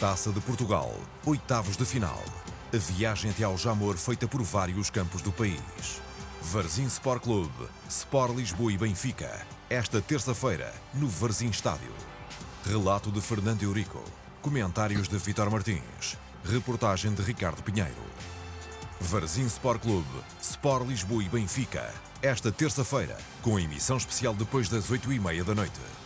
Taça de Portugal, oitavos de final. A viagem até ao Jamor feita por vários campos do país. Varzim Sport Clube, Sport Lisboa e Benfica. Esta terça-feira, no Varzim Estádio. Relato de Fernando Eurico. Comentários de Vitor Martins. Reportagem de Ricardo Pinheiro. Varzim Sport Clube, Sport Lisboa e Benfica. Esta terça-feira, com emissão especial depois das oito e meia da noite.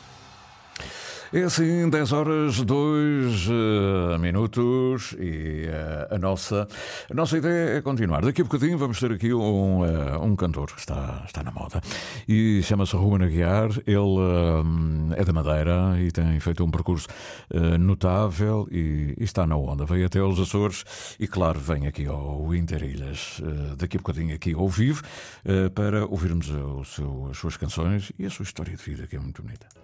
É assim, 10 horas, 2 uh, minutos e uh, a, nossa, a nossa ideia é continuar. Daqui a bocadinho vamos ter aqui um, uh, um cantor que está, está na moda e chama-se Ruben Aguiar. Ele é da Madeira e tem feito um percurso notável e, e, está na onda. Veio até aos Açores e, claro, vem aqui ao Interilhas, daqui a bocadinho aqui ao vivo, para ouvirmos o seu, as suas canções e a sua história de vida, que é muito bonita.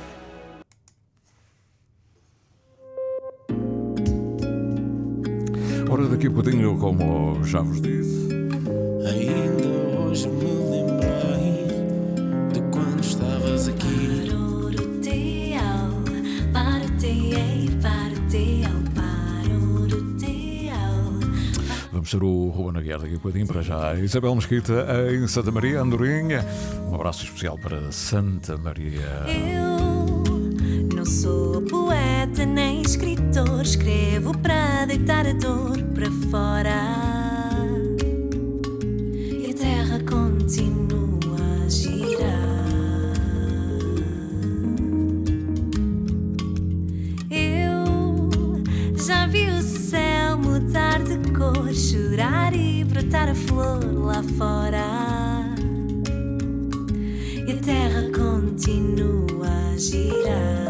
Ora, daqui a bocadinho, como já vos disse. Ainda hoje me lembrei de quando estavas aqui. Vamos ter o Ruben Aguiar daqui a bocadinho para já. Isabel Mesquita em Santa Maria, Andorinha. Um abraço especial para Santa Maria. Eu não sou poeta nem escritor, escrevo para deitar a dor para fora. E a terra continua a girar. Eu já vi o céu mudar de cor, chorar e brotar a flor lá fora. E a terra continua a girar.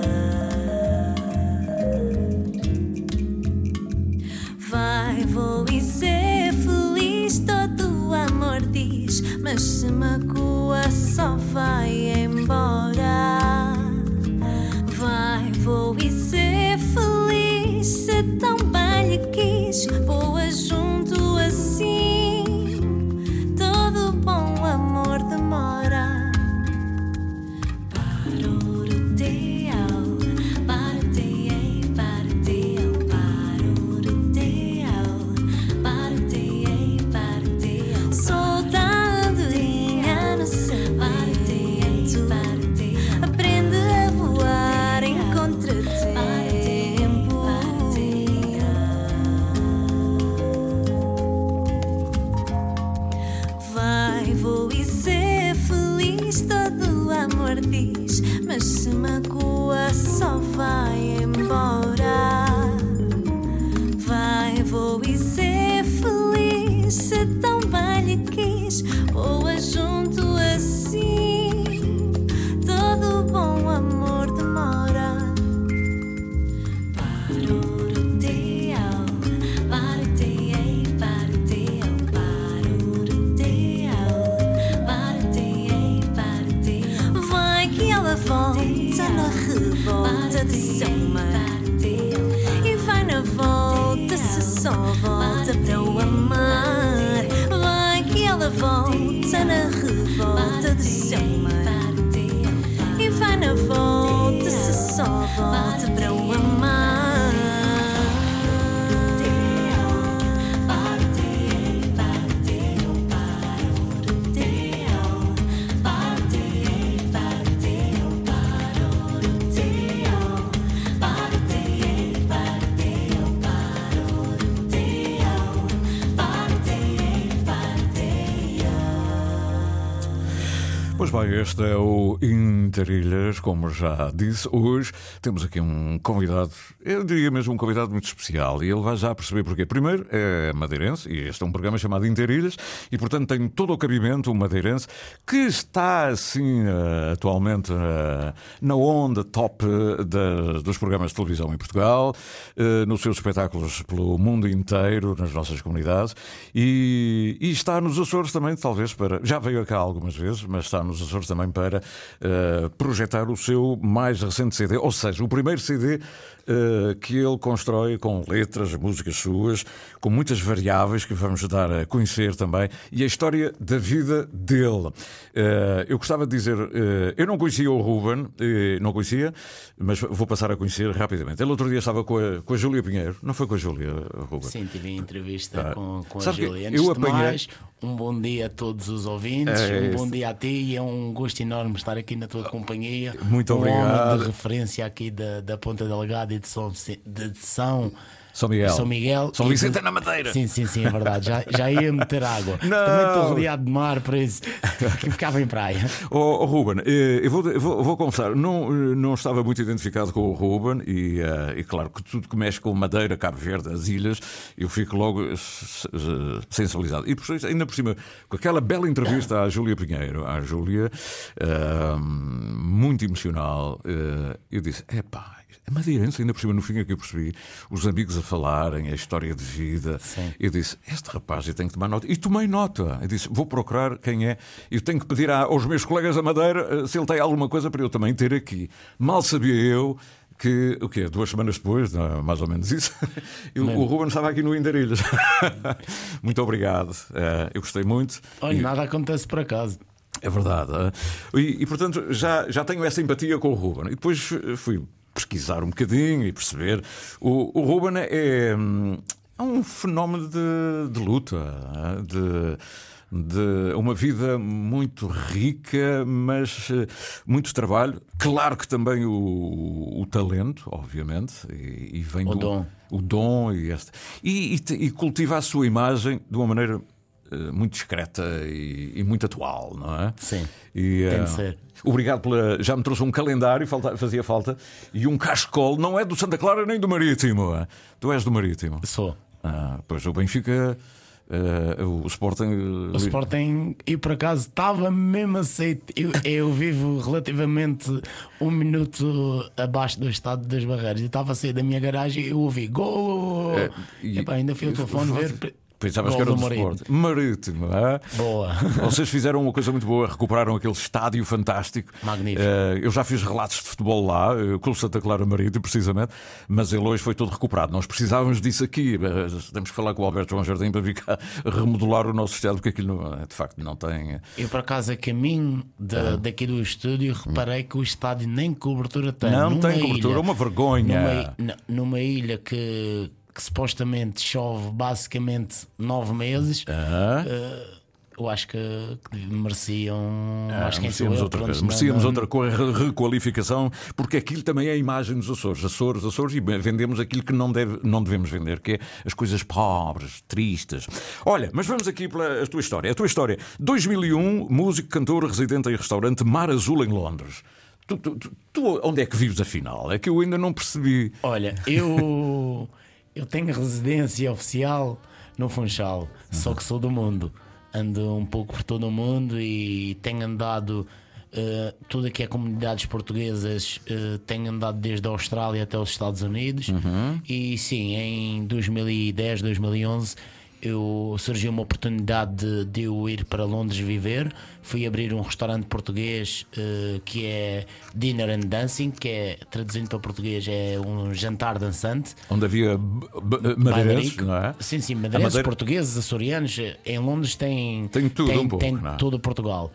Mas se magoa, só vai embora. Bem, este é o Interilhas, como já disse. Hoje temos aqui um convidado, eu diria mesmo um convidado muito especial, e ele vai já perceber porquê. Primeiro, é madeirense, e este é um programa chamado Interilhas, e portanto tem todo o cabimento, um madeirense, que está assim eh, atualmente eh, na onda top eh, dos programas de televisão em Portugal, nos seus espetáculos pelo mundo inteiro, nas nossas comunidades, e, e está nos Açores também, talvez para. Já veio cá algumas vezes, mas está nos Açores também para projetar o seu mais recente CD, ou seja, o primeiro CD que ele constrói com letras, músicas suas, com muitas variáveis que vamos dar a conhecer também, e a história da vida dele. Eh, eu gostava de dizer, eh, eu não conhecia o Ruben, eh, não conhecia, mas vou passar a conhecer rapidamente. Ele outro dia estava com a, com a Júlia Pinheiro, não foi com a Júlia, Ruben? Sim, tive entrevista Ah. com, com a Sabe Júlia. eu Antes apanhei- mais, um bom dia a todos os ouvintes, É um bom dia a ti e é um gosto enorme estar aqui na tua companhia. Muito um obrigado. homem de referência aqui da, da Ponta Delgada e de São, de São, São Miguel. São Miguel. São e Vicente é na Madeira. Sim, sim, sim, é verdade. Já, já ia meter água. Não. Também estou rodeado de mar, por isso ficava em praia. Oh, oh, Ruben, eh, eu vou, vou, vou confessar, não, não estava muito identificado com o Ruben e, eh, e claro que tudo que mexe com Madeira, Cabo Verde, as ilhas, eu fico logo eh, sensibilizado. E por isso, ainda por cima, com aquela bela entrevista à Júlia Pinheiro, à Júlia, eh, muito emocional, eh, eu disse. É madeirense, ainda por cima, no fim é que eu percebi os amigos a falarem, a história de vida. Sim. Eu disse: Este rapaz, eu tenho que tomar nota. E tomei nota. Eu disse: Vou procurar quem é. Eu tenho que pedir aos meus colegas da Madeira eh, se ele tem alguma coisa para eu também ter aqui. Mal sabia eu. Que, o quê? Duas semanas depois, não, mais ou menos isso, eu- o Ruben estava aqui no Indarilhas. muito obrigado. Eh, eu gostei muito. Olha, E- nada acontece por acaso. é verdade. é? E, e, portanto já, já tenho essa empatia com o Ruben. E depois eh, fui pesquisar um bocadinho e perceber. O, o Ruben é, hum, é um fenómeno de, de luta, de. De uma vida muito rica, mas eh, muito trabalho. Claro que também o, o talento, obviamente, e, e vem O do, dom. o dom e, este, e, e e cultiva a sua imagem de uma maneira muito discreta e, e muito atual, não é? Sim. E, Tem eh, de ser. Obrigado pela. Já me trouxe um calendário, falta- fazia falta, e um cachecol, não é do Santa Clara nem do Marítimo. é? Tu és do Marítimo. Sou. Ah, pois o Benfica, eh, o Sporting. O Sporting, e por acaso estava mesmo aceito. Eu, eu vivo relativamente um minuto abaixo do estado das barreiras. Eu estava a sair da minha garagem e eu ouvi gol. É, e- Epá, ainda fui ao telefone ver. Pensavas que era do Marítimo. Sporting. Marítimo, é? Boa. Vocês fizeram uma coisa muito boa, recuperaram aquele estádio fantástico. Magnífico. Eh, eu já fiz relatos de futebol lá, eh, o Santa Clara Marítimo, precisamente, mas ele hoje foi todo recuperado. Nós precisávamos disso aqui. Eh, Temos que falar com o Alberto João Jardim para vir cá remodelar o nosso estádio, porque aquilo não- de facto não tem. Eu por acaso a caminho daqui do estúdio reparei que o estádio nem cobertura tem. Não Numa tem cobertura, é uma vergonha. Numa, numa ilha que, que supostamente chove basicamente nove meses. Ah, eh, eu acho que, que mereciam. ah, acho que merecíamos eu, outra pronto, coisa. Merecíamos não- outra requalificação, porque aquilo também é a imagem dos Açores. Açores, Açores, e vendemos aquilo que não, deve, não devemos vender, que é as coisas pobres, tristes. Olha, mas vamos aqui pela a tua história. A tua história. 2001, músico, cantor, residente em restaurante Mar Azul em Londres. Tu, tu- tu- tu onde é que vives afinal? É que eu ainda não percebi. Olha, eu, eu tenho residência oficial no Funchal, só que sou do mundo. Ando um pouco por todo o mundo e tenho andado. eh, tudo aqui é comunidades portuguesas, eh, tenho andado desde a Austrália até os Estados Unidos. E sim, em 2010, 2011, eu surgiu uma oportunidade de, de eu ir para Londres viver. Fui abrir um restaurante português eh, que é Dinner and Dancing, que é traduzindo para português é um jantar dançante. Onde havia madeirenses, não é? Sim, sim, madeirenses, Madeira- portugueses, açorianos. Em Londres tem, Tem tudo tem, um pouco, tem é? todo Portugal.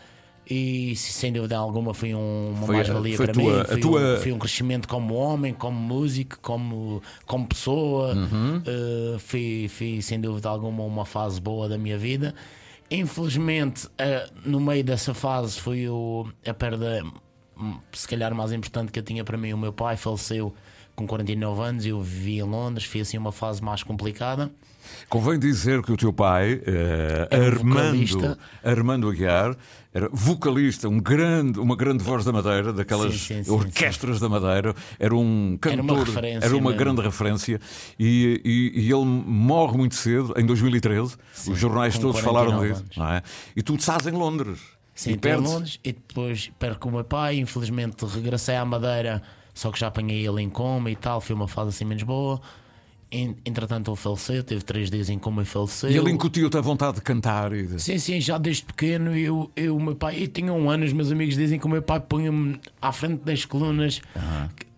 E sem dúvida alguma foi um- uma mais-valia para tua- mim. Foi, tua- um, foi um crescimento como homem, como músico, como, como pessoa. Uhum. Uh, foi, foi sem dúvida alguma uma fase boa da minha vida. Infelizmente, uh, no meio dessa fase foi o, a perda, hum, se calhar mais importante que eu tinha para mim. O meu pai faleceu com 49 anos eu vivi em Londres, foi assim uma fase mais complicada. Convém dizer que o teu pai, eh, Era um Armando, vocalista. Armando Aguiar, era vocalista, um grande, uma grande voz da Madeira, daquelas Sim, sim, sim, orquestras da Madeira, era um Era uma cantor, referência era uma mesmo. grande referência e, e- e ele morre muito cedo, em 2013. Os jornais com todos falaram 49 disso, anos. não é? E tu estás em Londres. Sim, e perdes. Londres e depois perco o meu pai. Infelizmente regressei à Madeira, só que já apanhei ele em coma e tal. Foi uma fase assim menos boa. En- Entretanto, ele faleceu. Teve três dias em coma e faleceu. E ele incutiu-te a vontade de cantar e de... Sim, sim, já desde pequeno eu, eu o meu pai, eu tinha um ano, os meus amigos dizem que o meu pai punha-me à frente das colunas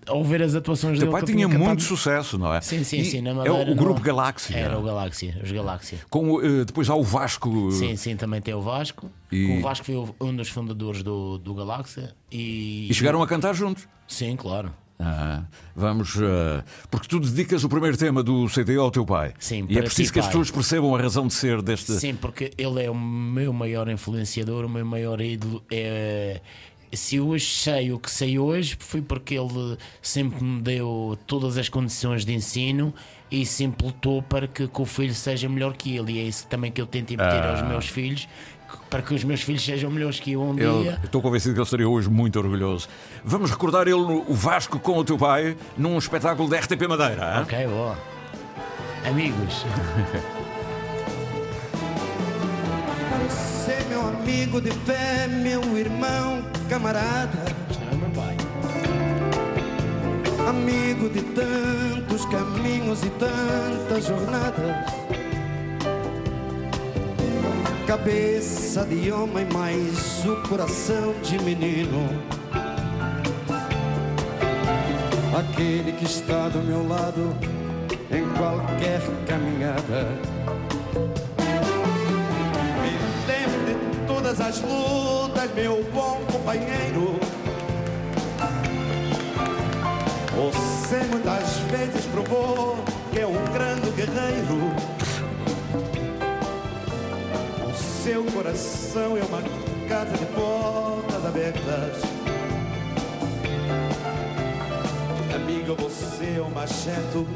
a ouvir as atuações O teu dele. pai que eu tinha cantado- muito sucesso, não é? Sim, sim, E sim, na É Madeira. o, o grupo não- Galáxia. Era o Galáxia, os Galáxia. Com, eh, depois há o Vasco. Sim, sim, também tem o Vasco. E- O Vasco foi o- um dos fundadores do, do Galáxia. E... E chegaram a cantar juntos. Sim, claro. Ah, vamos. eh, porque tu dedicas o primeiro tema do CD ao teu pai. Sim, e é preciso ti, que as pessoas percebam a razão de ser deste. Sim, porque ele é o meu maior influenciador, o meu maior ídolo. É... Se hoje sei o que sei hoje, foi porque ele sempre me deu todas as condições de ensino e sempre lutou para que, que o filho seja melhor que ele. E é isso também que eu tento impedir aos meus filhos, para que os meus filhos sejam melhores que eu um Ele- dia. estou convencido que ele estaria hoje muito orgulhoso. Vamos recordar ele, no- o Vasco, com o teu pai, num espetáculo da RTP Madeira. hã? Ok, boa. Amigos, Ser meu amigo de fé, meu irmão, camarada, isto não é meu pai. amigo de tantos caminhos e tantas jornadas. Cabeça de homem, mas o coração de menino. Aquele que está do meu lado em qualquer caminhada. Me lembro de todas as lutas, meu bom companheiro. Você muitas vezes provou que é um grande guerreiro. Seu coração é uma casa de portas abertas. Amigo, você é o macheto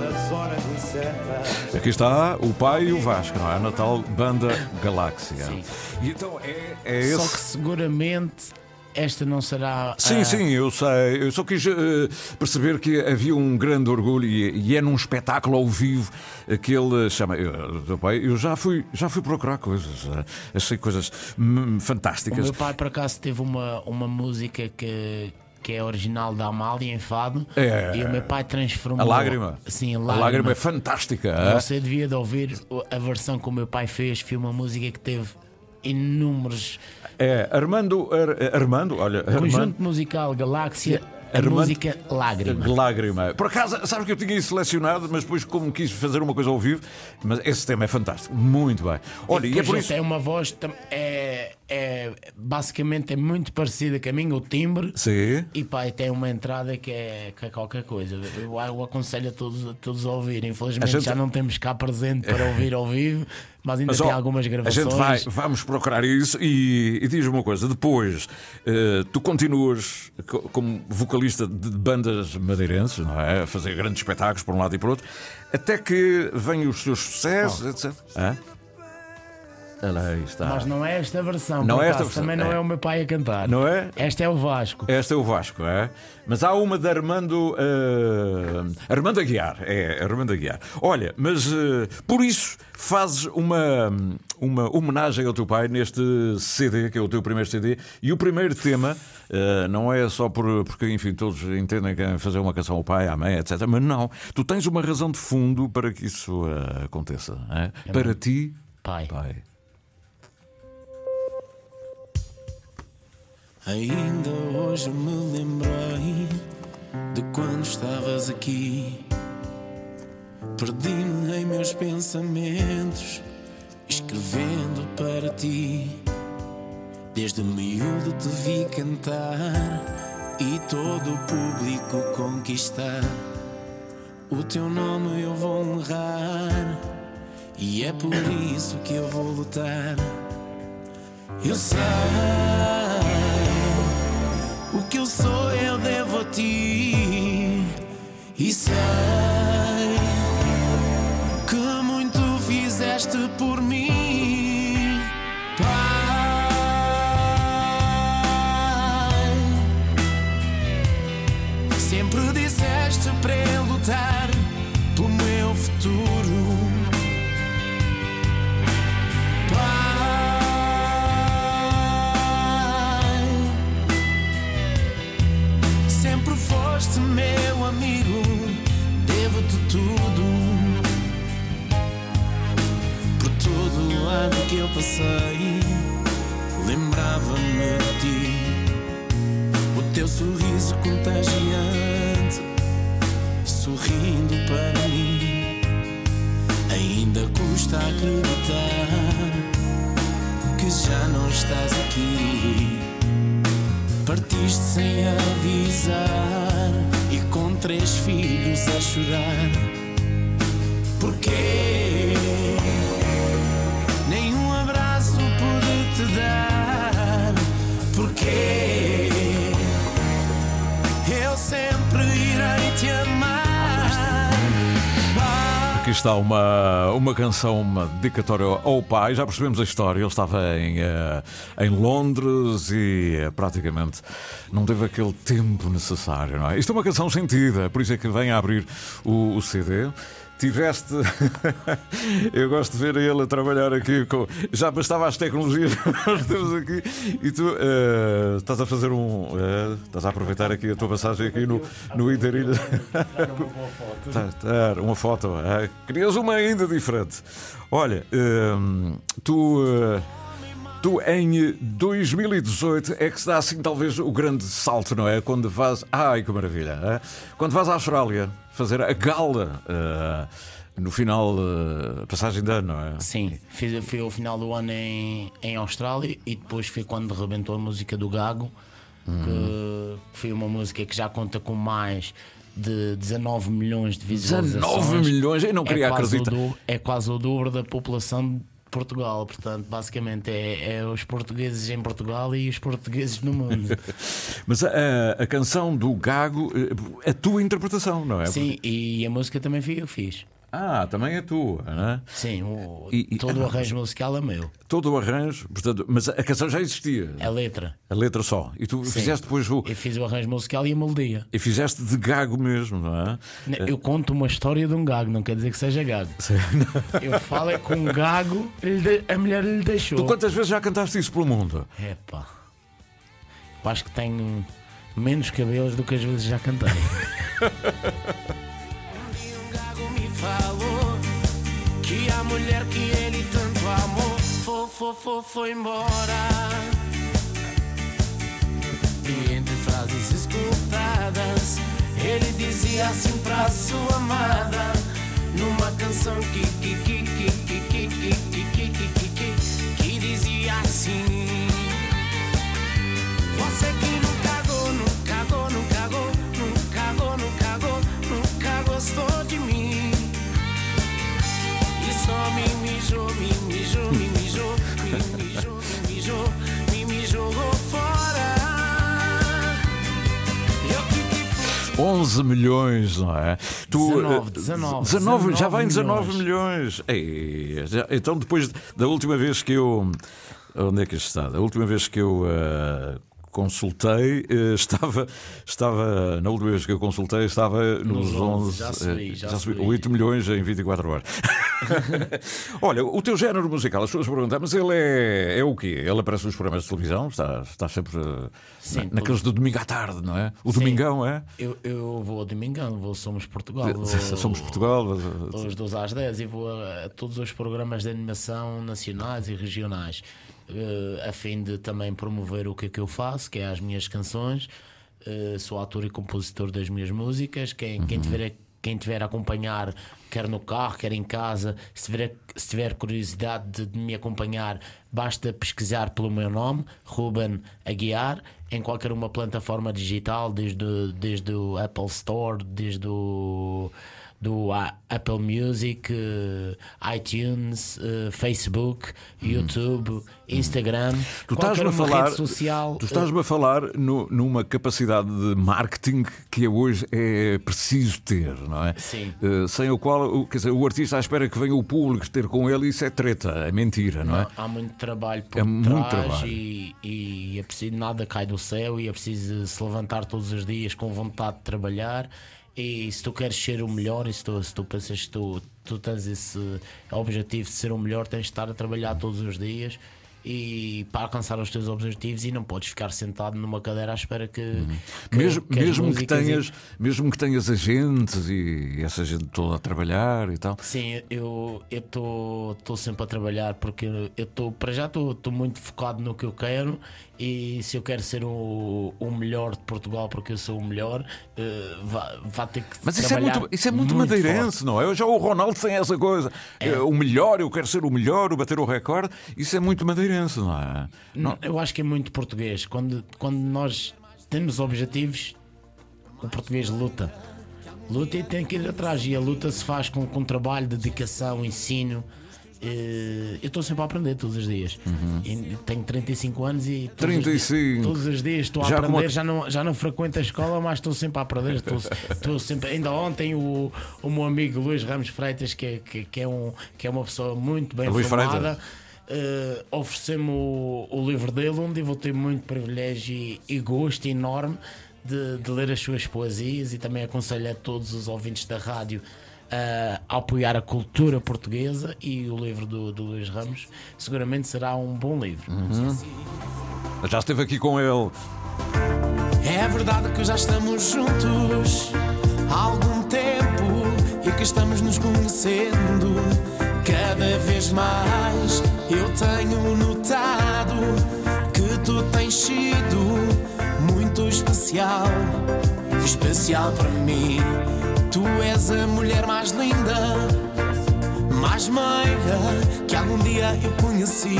das horas incertas. Aqui está o pai e o Vasco, não é? Na tal banda Galáxia. Sim. E então é, é Só esse. que seguramente esta não será. Sim, a- sim, eu sei. Eu só quis eh, perceber que havia um grande orgulho e, e é num espetáculo ao vivo que ele chama. Eu, teu pai, eu já fui, já fui procurar coisas, eh, achei coisas hum, O fantásticas. meu pai, por acaso, teve uma, uma música que, que é original da Amália em Fado. É. E o meu pai transformou. A lágrima. Sim, a A lágrima. lágrima é fantástica. hã? Você devia de ouvir a versão que o meu pai fez. Foi uma música que teve inúmeros. É, Armando, Ar- Armando, olha, Armando, Conjunto musical Galáxia, a Armando- música Lágrima. Lágrima. Por acaso, sabes que eu tinha isso selecionado, mas depois, como quis fazer uma coisa ao vivo, mas esse tema é fantástico. Muito bem. Olha, e, é Depois por isso. tem uma voz é, é basicamente é muito parecida com a minha, o timbre. Sim. E pá, e tem uma entrada que é, que é qualquer coisa. Eu, eu aconselho a todos, a todos a ouvir. Infelizmente A gente- já não temos cá presente para ouvir ao vivo, mas ainda Mas, tem ó, algumas A gravações. gente vai, vamos procurar isso e, e diz-me uma coisa: depois eh, tu continuas co- como vocalista de bandas madeirenses, não é? A fazer grandes espetáculos por um lado e por outro, até que vêm os seus sucessos, etc. Aí está. Mas não é esta versão. Não é esta versão, Também não é. é. o meu pai a cantar. Não é? Esta é o Vasco. Este é o Vasco, é? Mas há uma de Armando. eh, Armando Aguiar. É, Armando Aguiar. Olha, mas eh, por isso fazes uma, uma homenagem ao teu pai neste CD, que é o teu primeiro CD. E o primeiro tema eh, não é só por, porque, enfim, todos entendem que é fazer uma canção ao pai, à mãe, etc. Mas não. Tu tens uma razão de fundo para que isso aconteça. é? Para ti, Pai. pai. Ainda hoje me lembrei de quando estavas aqui. Perdi-me em meus pensamentos, escrevendo para ti. Desde miúdo te vi cantar e todo o público conquistar. O teu nome eu vou honrar e é por isso que eu vou lutar. Eu sei o que eu sou, eu devo a ti. sei que muito fizeste por mim, Pai. Sempre disseste para Uma, uma canção, uma dedicatória ao pai. Já percebemos a história. Ele estava em, eh, em Londres e eh, praticamente não teve aquele tempo necessário, não é? Isto é uma canção sentida, por isso é que vem a abrir o, o CD. Tiveste. Eu gosto de ver ele a trabalhar aqui com. Já bastava as tecnologias que nós temos aqui e tu eh, estás a fazer um. eh, estás a aproveitar aqui a tua passagem aqui no, no Interilha. Tá, tá, uma foto. ah, querias uma ainda diferente. Olha, hum, tu. Tu em 2018 é que se dá assim talvez o grande salto, não é? Quando vais. Ai que maravilha! é? Quando vais à Austrália fazer a gala eh, no final, eh, passagem de ano, não é? Sim, fiz, fui ao final do ano em, em Austrália e depois foi quando rebentou a música do Gago, que foi uma música que já conta com mais de 19 milhões de visualizações. 19 milhões, eu não queria é acreditar. O é quase o dobro da população Portugal, portanto, basicamente é, é os portugueses em Portugal e os portugueses no mundo. Mas a, a- a canção do Gago, eh, a tua interpretação, não é? Sim, e a música também fui eu que fiz. Ah, também é tua, não é? Sim, o- E- e- todo o arranjo musical é meu. Todo o arranjo, portanto, mas a canção já existia. A letra. A letra só. E tu Sim. fizeste depois o. Eu fiz o arranjo musical e a melodia. E fizeste de gago mesmo, não é? Eu conto uma história de um gago, não quer dizer que seja gago. Eu falo é com um gago, a mulher lhe deixou. Tu quantas vezes já cantaste isso pelo mundo? Epá. Eu acho que tenho menos cabelos do que as vezes já cantei. falou que a mulher que ele tanto amou foi, foi, foi, foi embora. E entre frases escutadas, ele dizia assim pra sua amada, numa canção que que que que que que que que que que que que dizia assim. Você que nunca cagou, nunca cagou, nunca cagou, 11 milhões, não é? Tu, 19, eh, 19, 19, já vai em 19 19 milhões. Ei, já- então, depois da última vez que eu. Onde é que isto está? Da última vez que eu. eh, Consultei, eh, estava, estava, na última vez que eu consultei, estava nos, Nos 11, 11, já subi, eh, já subi, subi. 8 milhões em 24 horas. Olha, o teu género musical, as pessoas perguntam, mas ele é, é o quê? Ele aparece nos programas de televisão? Está, está sempre eh, Sim, na- naqueles do domingo à tarde, não é? O Sim. domingão, é? Eu, eu vou ao domingão, vou Somos Portugal. Vou, Somos Portugal. mas- Aos 12 às 10 e vou a, a todos os programas de animação nacionais e regionais, eh, a fim de também promover o que é que eu faço, que é as minhas canções. Eh, sou autor e compositor das minhas músicas. Quem, quem, tiver, a- quem tiver a acompanhar, quer no carro, quer em casa, se tiver, se tiver curiosidade de, de me acompanhar, basta pesquisar pelo meu nome, Ruben Aguiar, em qualquer uma plataforma digital, desde, desde o Apple Store, desde o do A- Apple Music, eh, iTunes, eh, Facebook, YouTube, Instagram, Hum. Tu qualquer uma falar, rede social. tu estás-me a falar no- numa capacidade de marketing que hoje é preciso ter, não é? Sim. Eh, sem o qual, o- quer dizer, o artista à espera que venha o público ter com ele, isso é treta, é mentira, não é? Há muito trabalho por É muito trabalho. E, e é preciso nada cai do céu e é preciso se levantar todos os dias com vontade de trabalhar. E se tu queres ser o melhor, e se tu, se tu pensas que tu, tu tens esse objetivo de ser o melhor, tens de estar a trabalhar todos os dias e para alcançar os teus objetivos e não podes ficar sentado numa cadeira à espera que, que- Mesmo, que mesmo, que músicas e- tenhas, mesmo que tenhas agentes e essa gente toda a trabalhar e tal. Sim, eu estou sempre a trabalhar porque eu estou para já estou muito focado no que eu quero e se eu quero ser o, o melhor de Portugal porque eu sou o melhor, eh, vá, vá ter que Mas isso é muito, isso é muito, forte. madeirense, não é? Já o Ronaldo tem essa coisa. É. O melhor, eu quero ser o melhor, o bater o recorde. Isso é muito madeirense, não é? Não, Eu acho que é muito português. Quando, quando nós temos objetivos, o português luta. Luta e tem que ir atrás. E a luta se faz com, com trabalho, dedicação, ensino. Eh, Eu estou sempre a aprender todos os dias. E tenho 35 anos e todos, Os, 35. dias, todos os dias estou a Já aprender. Já, não, já não frequento a escola, mas estou sempre a aprender. Estou, estou sempre, ainda ontem o, o meu amigo Luís Ramos Freitas, que é, que, que é, um, que é uma pessoa muito bem Luís formada, Freitas. eh, ofereceu-me o, o livro dele, onde eu vou ter muito privilégio e, e gosto enorme de, de ler as suas poesias e também aconselho a todos os ouvintes da rádio a apoiar a cultura portuguesa e o livro do, do Luís Ramos seguramente será um bom livro. já esteve aqui com ele. É verdade que já estamos juntos há algum tempo e que estamos nos conhecendo cada vez mais. Eu tenho notado que tu tens sido muito especial, especial para mim. Tu és a mulher mais linda, mais meiga que algum dia eu conheci.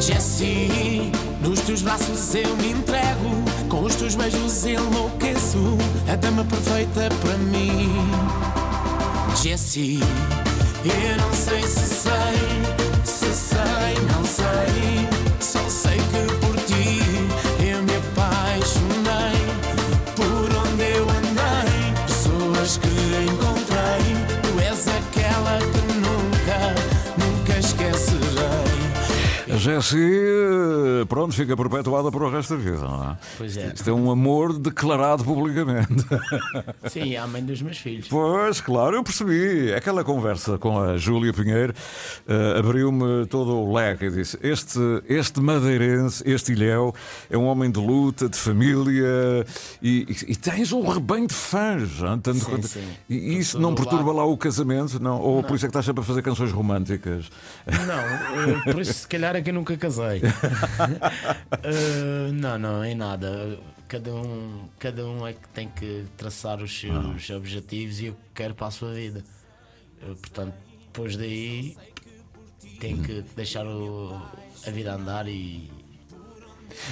Jessie, nos teus braços eu me entrego, com os teus beijos enlouqueço, a dama perfeita para mim. Jessie, eu não sei se sei, se sei, não sei, só sei que Jessie, pronto, fica perpetuada para o resto da vida, não é? Pois é. Isto é um amor declarado publicamente. Sim, é a mãe dos meus filhos. Pois, claro, eu percebi. Aquela conversa com a Júlia Pinheiro eh, abriu-me todo o leque e disse: este, este madeirense, este ilhéu, é um homem de luta, de família e, e- e tens um rebanho de fãs. Tanto Sim, quanto- sim. E isso não perturba lado. lá o casamento? Não? Ou por isso é que estás sempre a fazer canções românticas? Não, eh, por isso se calhar é que eu nunca casei. Eh, não, não, em nada. Cada um, cada um é que tem que traçar os seus objetivos e o que quer para a sua vida. Portanto, depois daí tem que deixar o- a vida andar e.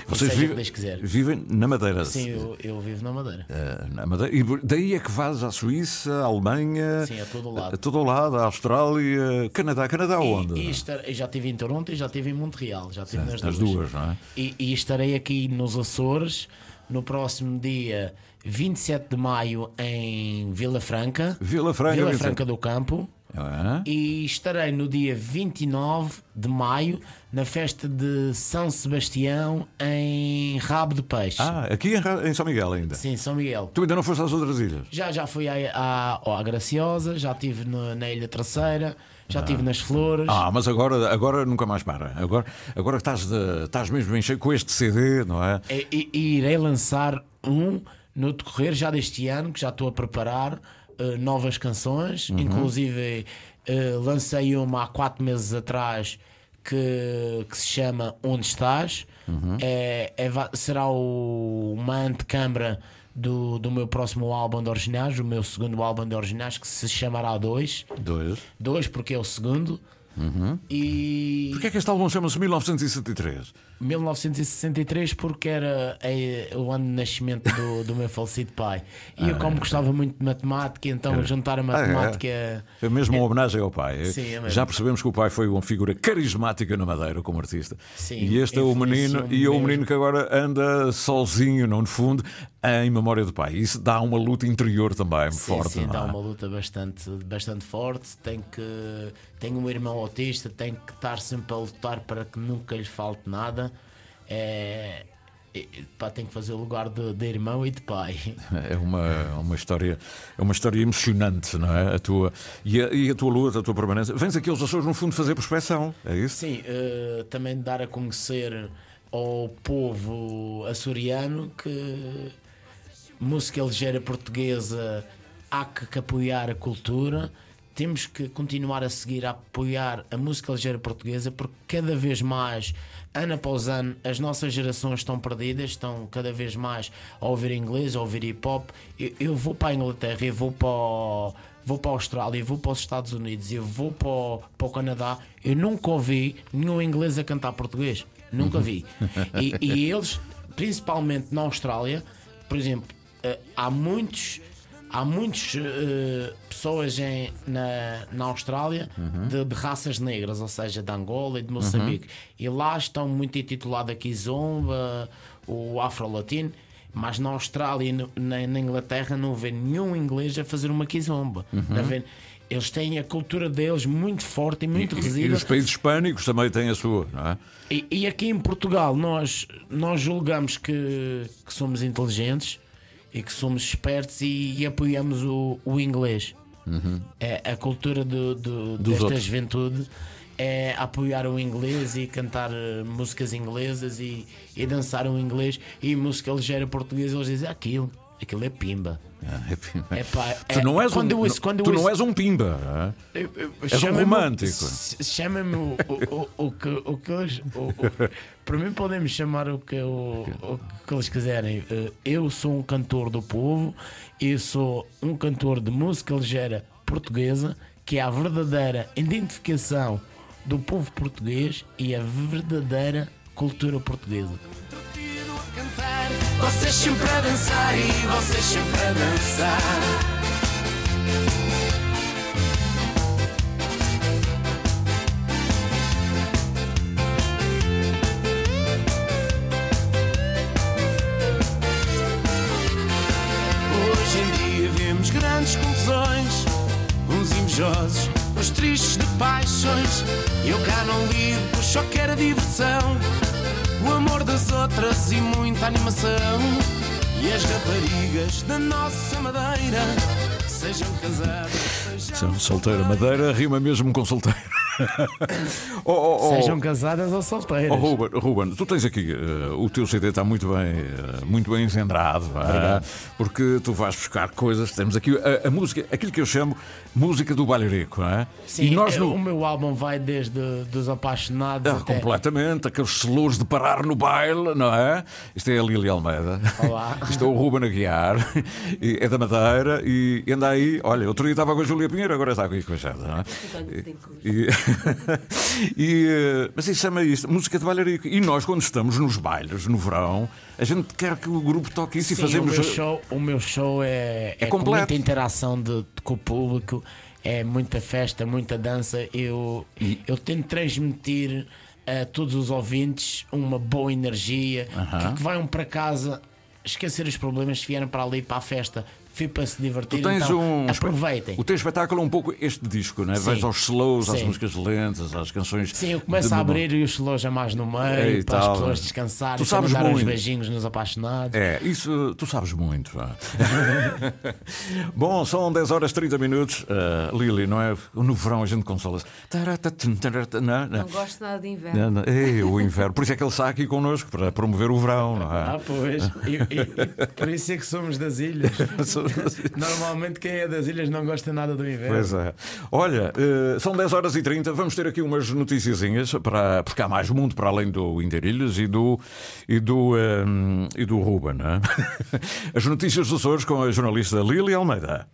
Vocês vivem, vivem na Madeira. Sim, eu, eu vivo na Madeira. Eh, na Madeira. E daí é que vais à Suíça, à Alemanha, Sim, a todo lado. a todo lado, à Austrália, Canadá. Canadá onde? E, e estar- já estive em Toronto e já estive em Montreal. Já estive nas As duas. duas, não é? E, e estarei aqui nos Açores no próximo dia 27 de maio em Vila Franca. Vila Franca, Vila 27. Franca do Campo. Ah, E estarei no dia 29 de maio na festa de São Sebastião em Rabo de Peixe. Ah, aqui em, em São Miguel ainda. Sim, São Miguel. Tu ainda não foste às outras ilhas? Já, já fui à, à, à Graciosa, já estive na Ilha Terceira, já estive nas Flores. Ah, mas agora, agora nunca mais para. Agora, agora estás, de- estás mesmo bem cheio com este CD, não é? E, e- e irei lançar um no decorrer já deste ano, que já estou a preparar eh, novas canções. Inclusive, eh, lancei uma há quatro meses atrás que, que se chama Onde Estás. É, é va- será o, uma antecâmara do, do meu próximo álbum de originais, o meu segundo álbum de originais, que se chamará 2. Dois. Dois, porque é o segundo. E Porquê é que este álbum chama-se 1963? 1963 porque era eh, o ano de nascimento do, do meu falecido pai. E eu, como gostava muito de matemática, então juntar a matemática. É mesmo uma homenagem ao pai. Sim, é. Já percebemos que o pai foi uma figura carismática na Madeira como artista. Sim, e este é o menino, e é o menino que agora anda sozinho, não no fundo, em memória do pai. Isso dá uma luta interior também Sim, forte. sim, dá é? uma luta bastante, bastante forte. Tem que tenho um irmão autista, tem que estar sempre a lutar para que nunca lhe falte nada. É, é, pá, tem que fazer o lugar de, de irmão e de pai. É uma, uma história é uma história emocionante, não é? A tua, e, a, e a tua luta, a tua permanência. Vens aqui aos Açores, no fundo, fazer prospecção, é isso? Sim, eh, também dar a conhecer ao povo açoriano que música ligeira portuguesa há que, que apoiar a cultura. Temos que continuar a seguir a apoiar a música ligeira portuguesa porque cada vez mais, ano após ano, as nossas gerações estão perdidas, estão cada vez mais a ouvir inglês, a ouvir hip hop. Eu, eu vou para a Inglaterra, eu vou para o- vou para a Austrália, eu vou para os Estados Unidos, eu vou para o, para o Canadá. Eu nunca ouvi nenhum inglês a cantar português. Nunca vi. E, e eles, principalmente na Austrália, por exemplo, eh, há muitos. Há muitas pessoas em, na, na Austrália de, de raças negras, ou seja, de Angola e de Moçambique. E lá estão muito intitulados aqui Zomba, o Afro-Latino. Mas na Austrália e no- na, na Inglaterra não vê nenhum inglês a fazer uma. Tá vendo? Eles têm a cultura deles muito forte e muito E, e os países hispânicos também têm a sua, não é? E, e aqui em Portugal nós, nós julgamos que, que somos inteligentes e que somos espertos e, e apoiamos o, o inglês. É, a cultura do, do- desta outros. juventude é apoiar o inglês e cantar eh, músicas inglesas e, e dançar o inglês e música ligeira portuguesa. Eles dizem aquilo, aquilo é pimba. É pá, tu é- não és quando um, ouço- quando tu não ouço- és um pimba. não é? eu- eu- um chama-me- romântico. Chama-me o, o, o, o que, o que eles. Para mim, podem-me chamar o que, o, o que eles quiserem. Eh, Eu sou um cantor do povo, eu sou um cantor de música ligeira portuguesa, que é a verdadeira identificação do povo português e a verdadeira cultura portuguesa. Cantar, vocês sempre a dançar e vocês sempre a dançar. Hoje em dia vemos grandes confusões, uns invejosos, os tristes de paixões. Eu cá não ligo, só quero a diversão. O amor das outras e muita animação. E as raparigas da nossa madeira, sejam casadas, sejam. São solteira madeira, rima mesmo com solteiro. oh, oh, oh. Sejam casadas ou solteiras. Oh, Ruben, Ruben, tu tens aqui, eh, o teu CD está muito bem, eh, muito bem engendrado, ah, porque tu vais buscar coisas. Temos aqui a, a música, aquilo que eu chamo música do bailarico, não é? Sim, e nós eh, no, o meu álbum vai desde dos apaixonados Ah, até. completamente, aqueles selos de parar no baile, não é? Isto é a Lili Almeida. Olá. Isto é o Ruben Aguiar, e é da Madeira e anda aí. Olha, outro dia estava com a Júlia Pinheiro, agora está aqui com a Jada, não é? E, e, eh, mas isso chama isto, música de bailarico. E nós, quando estamos nos bailes, no verão, a gente quer que o grupo toque isso Sim, e fazemos. o, meu show, o meu show é, é, com completo. muita interação de, com o público, é muita festa, muita dança. Eu, eu tento transmitir a todos os ouvintes uma boa energia, que, que vão para casa esquecer os problemas se vieram para ali para a festa. Fui para se divertir, Tu tens então um. aproveitem. O teu espetáculo é um pouco este disco, não é? Sim. Vais aos slows, às Sim. músicas lentas, às canções. Sim, eu começo de a abrir e os slows já mais no meio, É, e para tal. as pessoas descansarem, Tu sabes para dar uns beijinhos nos apaixonados. É, isso tu sabes muito. Bom, são 10 horas 30 minutos. Ah, Lili, não é? No verão a gente consola-se. Não, não. Não gosto nada de inverno. Não, não. Ei, o inverno. Por isso é que ele está aqui connosco para promover o verão, não Ah, é? pois. E, e- e por isso é que somos das ilhas. Normalmente quem é das ilhas não gosta nada do inverno. Pois é. Olha, eh, são 10 horas e 30. Vamos ter aqui umas noticiazinhas para, porque há mais mundo para além do Interilhas e do, e do, eh, e do Ruben. é? As notícias dos Açores com a jornalista Lili Almeida.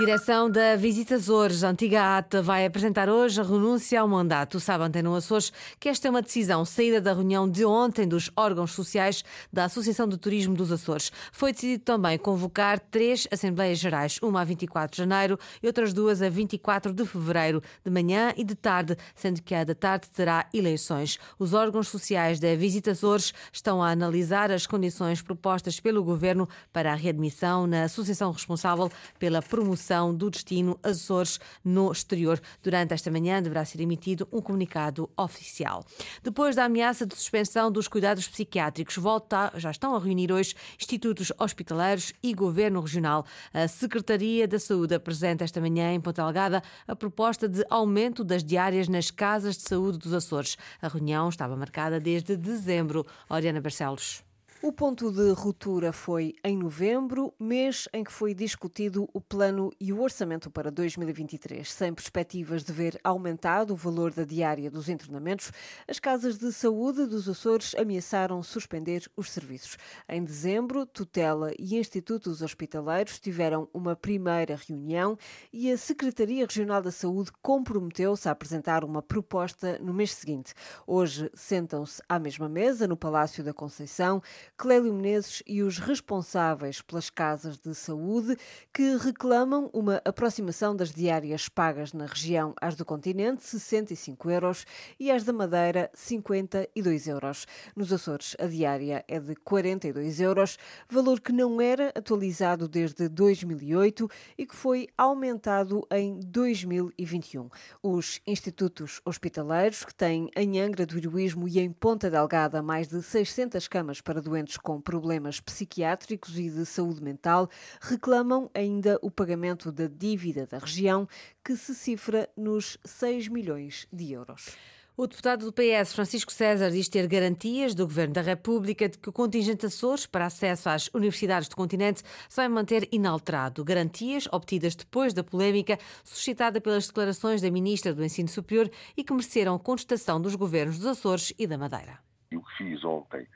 Direção da Visita Açores, antiga ATA, vai apresentar hoje a renúncia ao mandato. Sabe, Antena Açores, que esta é uma decisão saída da reunião de ontem dos órgãos sociais da Associação de Turismo dos Açores. Foi decidido também convocar três Assembleias Gerais, uma a 24 de janeiro e outras duas a 24 de fevereiro, de manhã e de tarde, sendo que a da tarde terá eleições. Os órgãos sociais da Visita Açores estão a analisar as condições propostas pelo Governo para a readmissão na associação responsável pela promoção do destino Açores no exterior. Durante esta manhã deverá ser emitido um comunicado oficial. Depois da ameaça de suspensão dos cuidados psiquiátricos, volta, já estão a reunir hoje institutos hospitaleiros e governo regional. A Secretaria da Saúde apresenta esta manhã em Ponta Delgada a proposta de aumento das diárias nas casas de saúde dos Açores. A reunião estava marcada desde dezembro. Oriana Barcelos. O ponto de ruptura foi em novembro, mês em que foi discutido o plano e o orçamento para 2023. Sem perspectivas de ver aumentado o valor da diária dos internamentos, as casas de saúde dos Açores ameaçaram suspender os serviços. Em dezembro, Tutela e Institutos Hospitaleiros tiveram uma primeira reunião e a Secretaria Regional da Saúde comprometeu-se a apresentar uma proposta no mês seguinte. Hoje sentam-se à mesma mesa no Palácio da Conceição Clélio Menezes e os responsáveis pelas casas de saúde que reclamam uma aproximação das diárias pagas na região às do continente, 65 euros, e às da Madeira, 52 euros. Nos Açores, a diária é de 42 euros, valor que não era atualizado desde 2008 e que foi aumentado em 2021. Os institutos hospitaleiros, que têm em Angra do Heroísmo e em Ponta Delgada mais de 600 camas para doentes com problemas psiquiátricos e de saúde mental, reclamam ainda o pagamento da dívida da região, que se cifra nos 6 milhões de euros. O deputado do PS, Francisco César, diz ter garantias do Governo da República de que o contingente Açores para acesso às universidades do continente se vai manter inalterado. Garantias obtidas depois da polémica suscitada pelas declarações da Ministra do Ensino Superior e que mereceram contestação dos governos dos Açores e da Madeira. E o que fiz ontem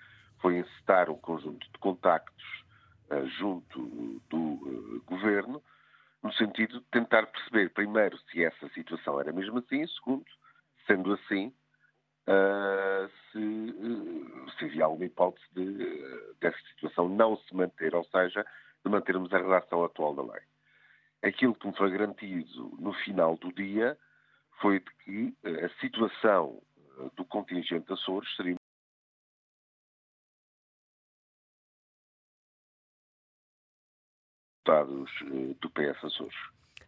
foi incitar um conjunto de contactos uh, junto do uh, governo, no sentido de tentar perceber, primeiro, se essa situação era mesmo assim, segundo, sendo assim, uh, se, se, havia alguma hipótese de, dessa situação não se manter, ou seja, de mantermos a redação atual da lei. Aquilo que me foi garantido no final do dia foi de que a situação do contingente Açores seria deputados eh, do PS Açores.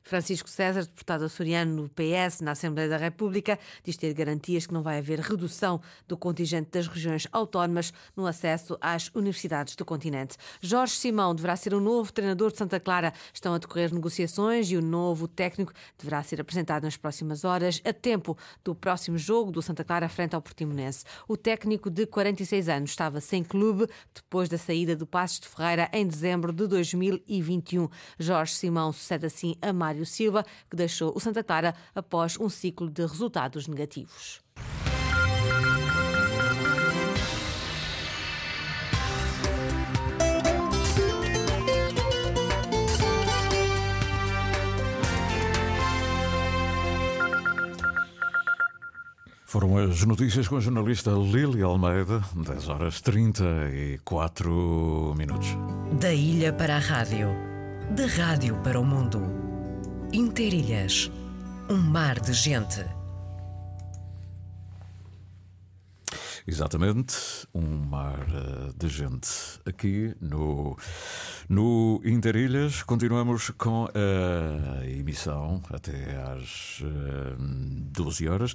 Francisco César, deputado açoriano do PS na Assembleia da República, diz ter garantias que não vai haver redução do contingente das regiões autónomas no acesso às universidades do continente. Jorge Simão deverá ser o novo treinador de Santa Clara. Estão a decorrer negociações e o novo técnico deverá ser apresentado nas próximas horas, a tempo do próximo jogo do Santa Clara frente ao Portimonense. O técnico de 46 anos estava sem clube depois da saída do Passos de Ferreira em dezembro de 2021. Jorge Simão sucede assim a Mário Mário Silva, que deixou o Santa Clara após um ciclo de resultados negativos. Foram as notícias com a jornalista Lili Almeida, 10 horas 34 minutos. Da ilha para a rádio, da rádio para o mundo. Interilhas, um mar de gente. Exatamente, um mar de gente aqui no, no Interilhas. Continuamos com a emissão até às uh, 12 horas.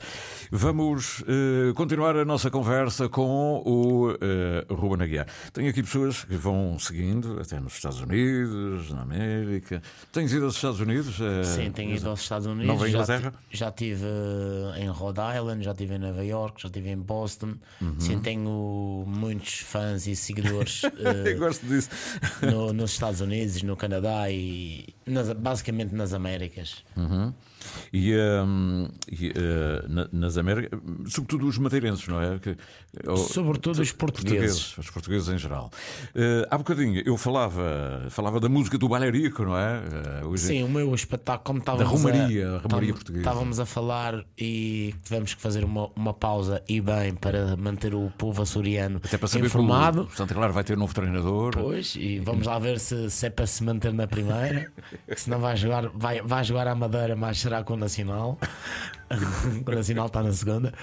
Vamos uh, continuar a nossa conversa com o uh, Ruben Aguiar. Tenho aqui pessoas que vão seguindo, até nos Estados Unidos, na América. Tens ido aos Estados Unidos? Sim, tenho ido aos Estados Unidos. Nova Inglaterra? Já, já estive em Rhode Island, já estive em Nova York, já estive em Boston. Uhum. Sim, tenho muitos fãs e seguidores uh, gosto disso. no, nos Estados Unidos, no Canadá e, nas- basicamente nas Américas. Uhum. E, hum, e, na- nas Américas, sobretudo os madeirenses, não é? Que- ou- Sobretudo os portugueses. Os portugueses em geral. Eh, há bocadinho eu falava, falava da música do bailarico, não é? Eh, hoje- Sim, o meu espetáculo, como estávamos Romaria, a, a Romaria portuguesa. Estávamos a falar e tivemos que fazer uma, uma pausa e bem para manter o povo açoriano Até para saber informado. que o Santa Clara vai ter novo treinador. Pois, e vamos lá ver se, se é para se manter na primeira, que senão vai jogar, vai, vai jogar a Madeira, mas será com o Nacional. o Nacional está na segunda.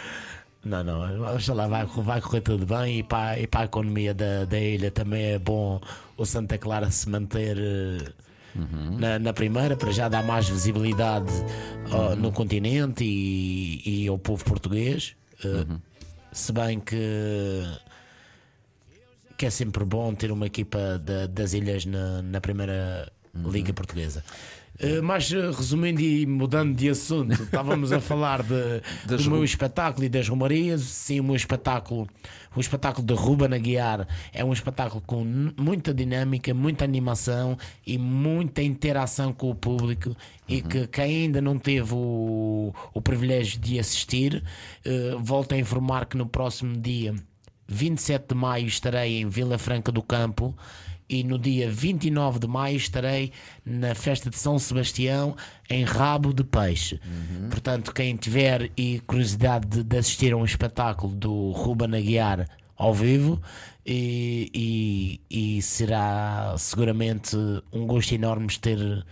Não, não, oxalá vai, vai correr tudo bem e para, e para a economia da, da ilha também é bom o Santa Clara se manter eh, na, na primeira, para já dar mais visibilidade ó, no continente e, e ao povo português. Eh, Se bem que que é sempre bom ter uma equipa da- das ilhas na, na primeira Liga Portuguesa. Eh, mas eh, resumindo e mudando de assunto, estávamos a falar de, Das do meu espetáculo e das romarias. Sim, o meu espetáculo, o espetáculo de Ruben Aguiar é um espetáculo com muita dinâmica, muita animação e muita interação com o público. E que quem ainda não teve o, o privilégio de assistir, eh, volto a informar que no próximo dia 27 de maio estarei em Vila Franca do Campo e no dia 29 de maio estarei na festa de São Sebastião em Rabo de Peixe. Portanto, quem tiver e curiosidade de, de assistir a um espetáculo do Ruben Aguiar ao vivo e, e- e será seguramente um gosto enorme ter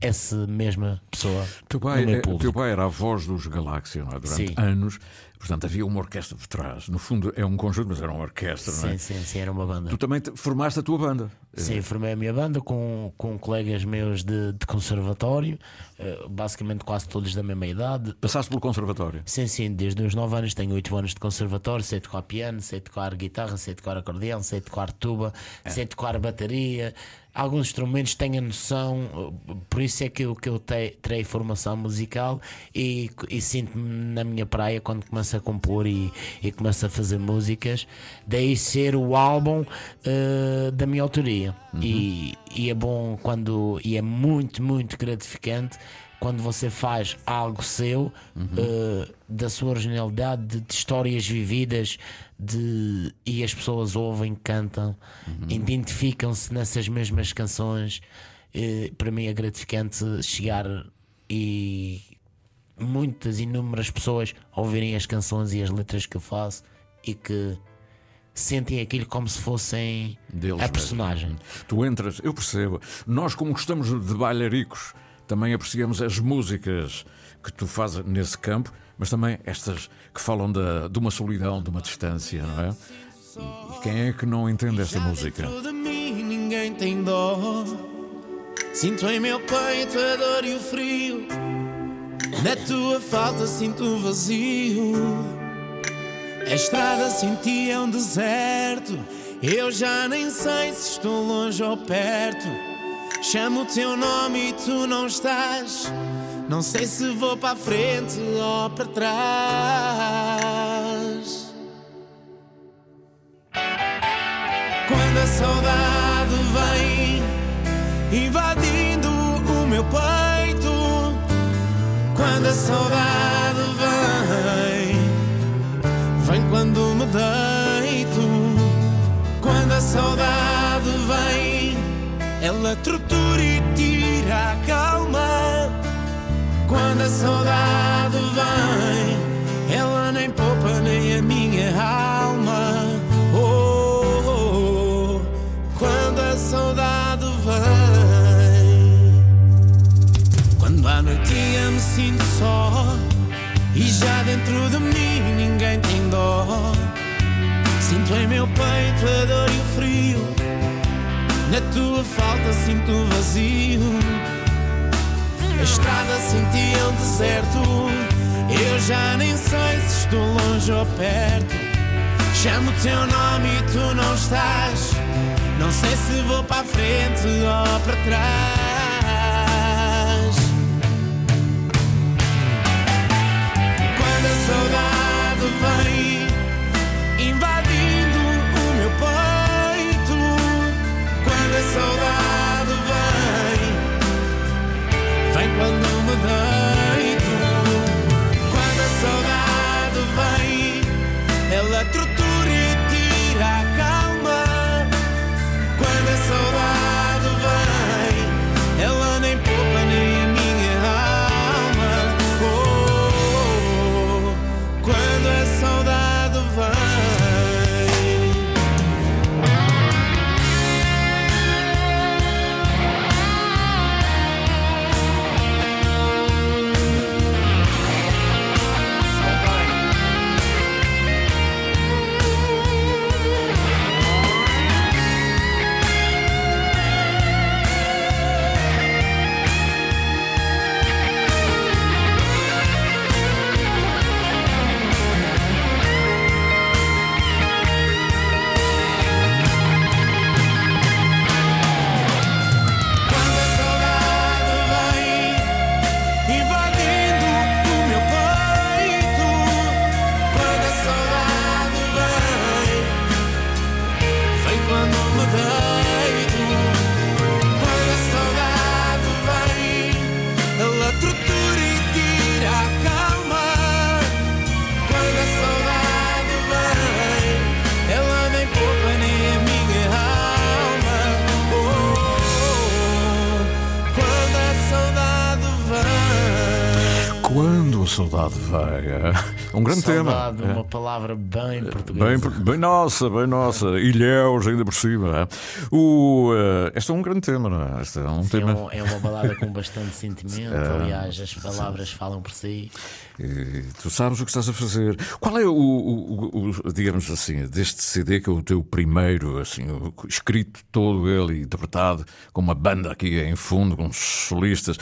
essa mesma pessoa Teu no pai, meu é- público. teu pai era a voz dos Galáxia, não é? Durante Sim. anos. Portanto, havia uma orquestra por trás. No fundo, é um conjunto, mas era uma orquestra, não é? Sim, sim, sim, era uma banda. Tu também te- formaste a tua banda. Sim, formei a minha banda com, com colegas meus de, de conservatório, eh, basicamente quase todos da mesma idade. Passaste pelo conservatório. Sim, sim, desde os 9 anos tenho 8 anos de conservatório, sei tocar piano, sei tocar guitarra, sei tocar acordeão, sei tocar tuba, sei tocar bateria. Alguns instrumentos tenho a noção, por isso é que eu, que eu te- terei formação musical e, e sinto-me na minha praia quando começo a compor e, e começo a fazer músicas. Daí ser o álbum eh, da minha autoria. E, e é bom quando, e é muito, muito gratificante quando você faz algo seu eh, da sua originalidade, de, de histórias vividas, de, e as pessoas ouvem, cantam, identificam-se nessas mesmas canções. Eh, para mim é gratificante chegar e muitas inúmeras pessoas ouvirem as canções e as letras que eu faço e que sentem aquilo como se fossem Deles a mesmo. personagem. Tu entras, eu percebo. Nós, como gostamos de bailaricos, também apreciamos as músicas que tu fazes nesse campo, mas também estas que falam da, de uma solidão, de uma distância, não é? E quem é que não entende esta música? De mim ninguém tem dó. Sinto em meu peito a dor e o frio. Na tua falta sinto o vazio. A estrada senti é um deserto. Eu já nem sei se estou longe ou perto. Chamo o teu nome e tu não estás. Não sei se vou para frente ou para trás. Quando a saudade vem invadindo o meu peito, quando a saudade vem, vem quando me deito, quando a saudade ela tortura e tira a calma. Quando a saudade vem, ela nem poupa nem a minha alma. Oh, oh, oh, quando a saudade vem. Quando à noite eu me sinto só e já dentro de mim ninguém tem dó. Sinto em meu peito a dor e o frio. Na tua falta sinto o vazio. A estrada sentia um deserto. Eu já nem sei se estou longe ou perto. Chamo o teu nome e tu não estás. Não sei se vou para a frente ou para trás. Quando é Um grande Saudade, tema. É. uma palavra bem portuguesa. Bem, bem nossa, bem nossa. Ilhéus ainda por cima. é. O, eh, este é um grande tema, não é? Este é um É, tema. um- é uma balada com bastante sentimento. É. Aliás, as palavras falam por si. E tu sabes o que estás a fazer. Qual é o, o- o- digamos assim, deste CD que é o teu primeiro, assim, escrito todo ele, interpretado, com uma banda aqui em fundo, com solistas.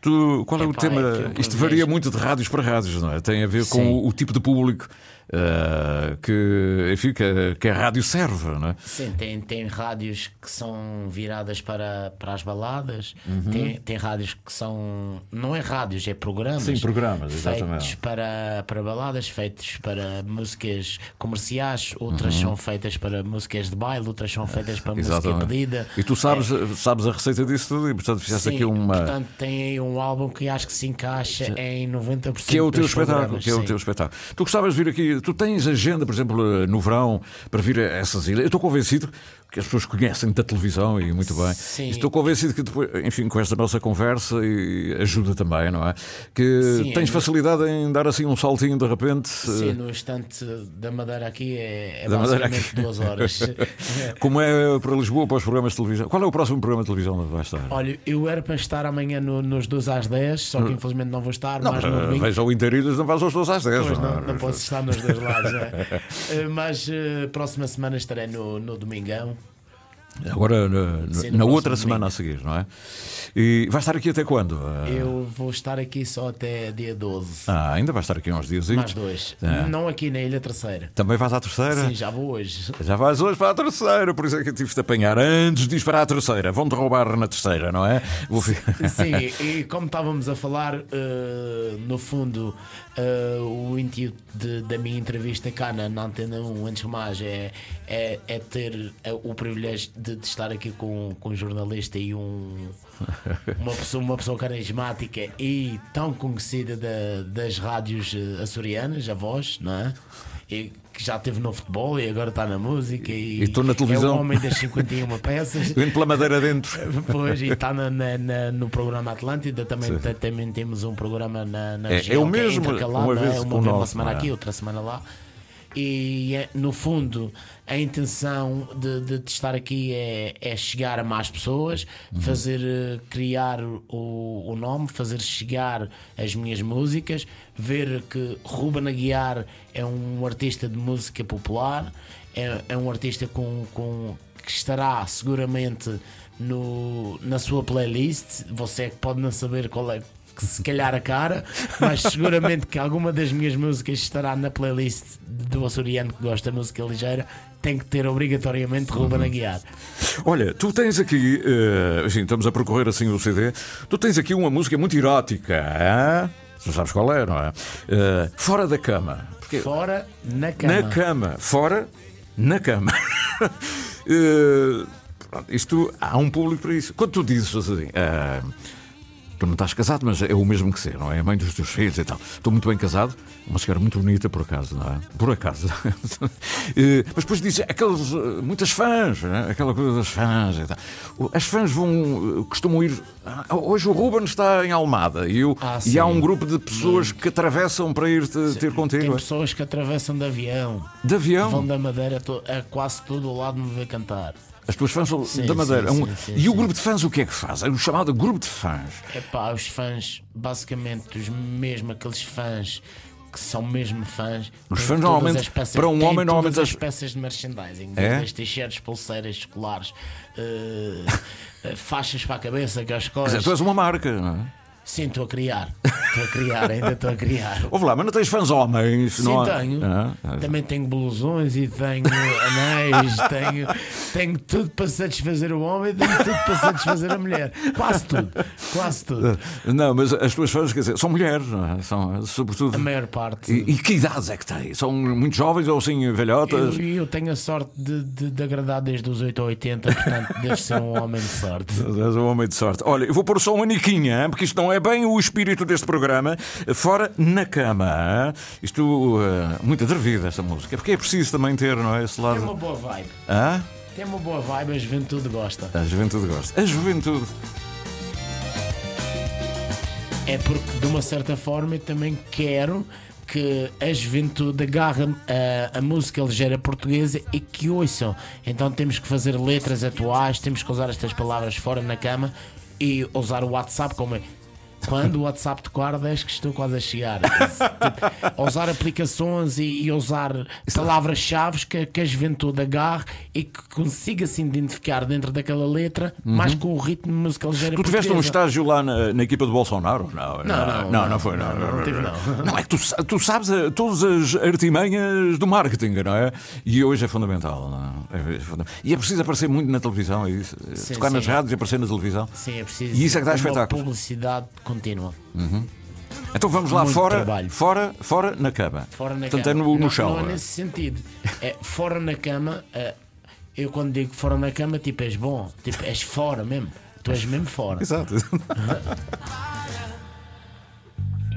Tu, qual é o tema? é Isto varia muito de rádios para rádios, não é? Tem a ver com Sim. o, o tipo de público eh, que, enfim, que, a- que a rádio serve, não é? Sim, tem, tem rádios que são viradas para, para as baladas, Uhum. tem, tem rádios que são. Não é rádios, é programas. Sim, programas, exatamente. Feitos para, para baladas, feitos para músicas comerciais, outras são feitas para músicas de baile, outras são feitas para música Uhum. Pedida. E tu sabes, sabes a receita disso tudo e, portanto, fizeste Sim, aqui uma. portanto tem aí um álbum que acho que se encaixa em 90% Que é o teu espetáculo, que é o teu espetáculo. Tu gostavas de vir aqui, tu tens agenda, por exemplo, no verão, para vir a essas ilhas. Eu estou convencido que as pessoas conhecem da televisão e muito bem. Sim. Estou convencido que depois, enfim, com esta nossa conversa e ajuda também, não é? Que Sim, tens é- facilidade em dar assim um saltinho de repente. Sim, eh, no instante da Madeira aqui é, é Da Madeira basicamente aqui. duas horas. Como é para Lisboa, para os programas de televisão? Qual é o próximo programa de televisão onde vai estar? Olha, eu era para estar amanhã no- nos 2 às 10, só que infelizmente não vou estar, Não, mas no eh, domingo. veja o Interilhas, não vais aos 12 às 10. Pois não é? não, não posso estar nos dois lados. é. Eh, Mas próxima semana estarei no, no Domingão. Agora, na, na outra semana a seguir, não é? E vai estar aqui até quando? Eh, Eu vou estar aqui só até dia 12. Ah, ainda vai estar aqui uns dias. Mais dois. É. Não aqui na Ilha Terceira. Também vais à terceira? Sim, já vou hoje. Já vais hoje para a terceira, por isso é que eu tive de apanhar antes de ir para a terceira. Vão-te roubar na terceira, não é? Vou... Sim, e como estávamos a falar, eh, no fundo, eh, o intuito de- da minha entrevista cá na, na Antena 1, antes de mais, é, é, é ter eh, o privilégio de, de estar aqui com, com um jornalista e um, uma, pessoa, uma pessoa carismática e tão conhecida da- das rádios eh, açorianas, a voz, não é? E que já esteve no futebol e agora está na música e, E estou na televisão. é o homem das 51 peças Indo pela madeira dentro. Pois, e está na- na- na- no programa Atlântida, também, também temos um programa na, na É- região é o que mesmo, intercalado, uma é? vez uma, o uma nosso, semana é? aqui, outra semana lá. E é, no fundo, a intenção de, de- de estar aqui é, é chegar a mais pessoas, Uhum. fazer eh, criar o, o nome, fazer chegar as minhas músicas, ver que Ruben Aguiar é um artista de música popular, é, é um artista com, com, que estará seguramente no, na sua playlist. Você é que pode não saber qual é que se calhar a cara, mas seguramente que alguma das minhas músicas estará na playlist do açoriano que gosta de música ligeira. Tem que ter obrigatoriamente Ruben Aguiar. Olha, tu tens aqui, eh, assim, estamos a percorrer assim o CD, tu tens aqui uma música muito erótica, hein? tu sabes qual é, não é? Eh, fora da cama. Porque- Fora na cama. Na cama. Fora, na cama. Eh, pronto, isto há um público para isso. Quando tu dizes assim, eh, Tu não estás casado, mas é o mesmo que ser, não é? A mãe dos teus filhos e tal. Estou muito bem casado, uma senhora muito bonita, por acaso, não é? Por acaso. Eh, mas depois diz aqueles. eh, muitas fãs, é? aquela coisa das fãs e tal. As fãs vão. eh, costumam ir. Ah, Hoje o Ruben está em Almada e, eu, Ah, e há um grupo de pessoas que atravessam para ir te, ter Tem contigo. é? pessoas que atravessam de avião, De avião. vão da Madeira a quase todo o lado me ver cantar. As tuas fãs são Sim, da Madeira. sim, Um- sim, sim, e o grupo de fãs o que é que faz? É o chamado grupo de fãs. É pá, os fãs, basicamente, os mesmo aqueles fãs que são mesmo fãs. Os fãs normalmente, as peças- para um homem, normalmente as- as peças de merchandising, É? as t-shirts, pulseiras, escolares, eh, eh, faixas para a cabeça, que as Quer coisas. dizer, tu és uma marca, não é? Sim, estou a criar. Estou a criar, ainda estou a criar. Ouve lá, mas não tens fãs homens? Sim, não há- tenho. Ah, ah. Também tenho blusões e tenho anéis, tenho, tenho tudo para satisfazer o homem e tenho tudo para satisfazer a mulher. Quase tudo. Quase tudo. Não, mas as tuas fãs, quer dizer, são mulheres, não é? São, sobretudo. A maior parte. E, e que idades é que têm? São muito jovens ou assim, velhotas? Eu, eu tenho a sorte de, de, de agradar desde os 8 a 80, portanto, devo ser um homem de sorte. És um homem de sorte. Olha, eu vou pôr só uma niquinha, porque isto não é bem o espírito deste programa. Fora na cama. Isto, eh, muito atrevido, esta música. Porque é preciso também ter, não é? Esse Tem uma lado. boa vibe. Hã? Tem uma boa vibe, a juventude gosta. A juventude gosta. A juventude. É porque, de uma certa forma, eu também quero que a juventude agarre a, a música ligeira portuguesa e que ouçam. Então temos que fazer letras atuais, temos que usar estas palavras fora na cama e usar o WhatsApp como é. Quando o WhatsApp tocar, és que estou quase a chegar. Tipo, usar aplicações e, e usar palavras-chave que, que a juventude agarre e que consiga se identificar dentro daquela letra, mais com o ritmo de música ligeira Tu tiveste um estágio lá na, na equipa do Bolsonaro? Não, Não, não, não, não, foi. Não, não, não tive, não. Não, é que tu, tu sabes eh, todas as artimanhas do marketing, não é? E hoje é fundamental. Não é? É funda- E é preciso aparecer muito na televisão, é isso? Sim, Tocar nas sim. rádios e aparecer na televisão. Sim, é preciso. E isso é que dá uma espetáculos. publicidade contínua. Então vamos lá Muito fora, trabalho. fora, fora na cama. Fora na Portanto, cama. é no, no não, chão. Não é não é? nesse sentido. É fora na cama. é, eu quando digo fora na cama, tipo, és bom. Tipo, és fora mesmo. Tu és mesmo fora. Exato.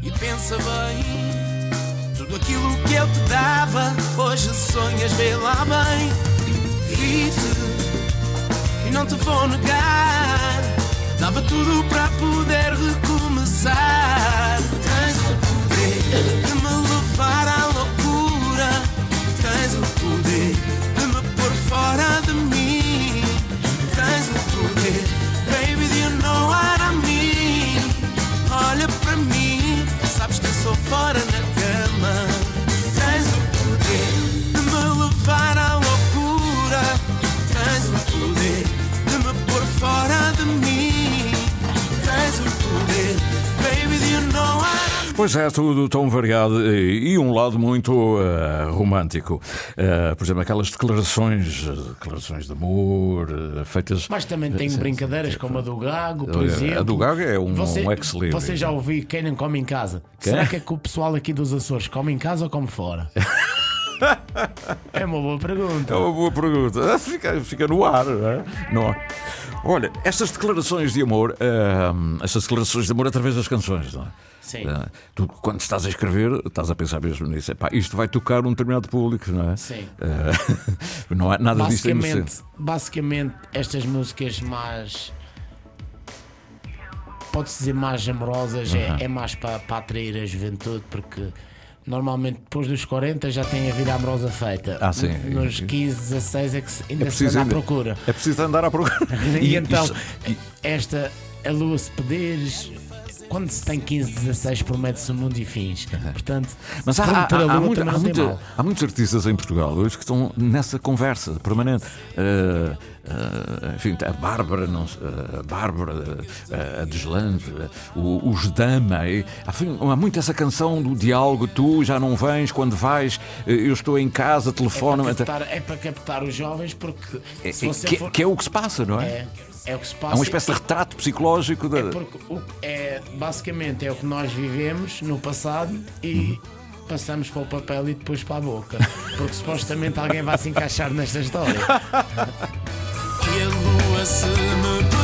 E pensa bem, tudo aquilo que eu te dava, hoje sonhas vê lá bem. Vi-te e não te vou negar, dava tudo para poder recomeçar. Tens o poder de Pois é, tudo tão variado e, e um lado muito eh, romântico. Eh, por exemplo, aquelas declarações, eh, declarações de amor eh, feitas. Mas também Sim, brincadeiras como a do Gago, A por exemplo. do Gago é um- você, um ex-libris. Você já ouviu quem não come em casa? Quem? Será que é que o pessoal aqui dos Açores come em casa ou come fora? é uma boa pergunta. É uma boa pergunta. Fica, fica no ar, não é? Não? Olha, estas declarações de amor, eh, estas declarações de amor através das canções, não é? Sim. Eh, tu, quando estás a escrever, estás a pensar mesmo nisso. Epá, isto vai tocar um determinado público, não é? Sim. Eh, não é nada disto é Basicamente, inocente. basicamente, estas músicas mais. Pode-se dizer mais amorosas, é- é, mais para, para atrair a juventude, porque normalmente depois dos 40 já tem a vida amorosa feita. Ah, sim. Nos 15, 16 é que ainda É se anda à procura. É preciso andar à procura. E, então, e- esta, a lua se pedes, quando se tem 15, 16, promete-se um mundo e fins. Portanto, Mas há, há, há, muito- há muita- há muitos artistas em Portugal hoje que estão nessa conversa permanente. Eh, eh, enfim, a Bárbara, não, eh, a Bárbara, a Deslande, o- os Dama. e, enfim, há muito essa canção do diálogo: tu já não vens, quando vais, eu estou em casa, telefone. É para, captar, é para captar os jovens, porque se você que, for. que é o que se passa, não é? É, é o que se passa. É uma espécie de retrato psicológico da. É porque o- é, basicamente é o que nós vivemos no passado e passamos para o papel e depois para a boca. Porque supostamente alguém vai se encaixar nesta história. E a lua se me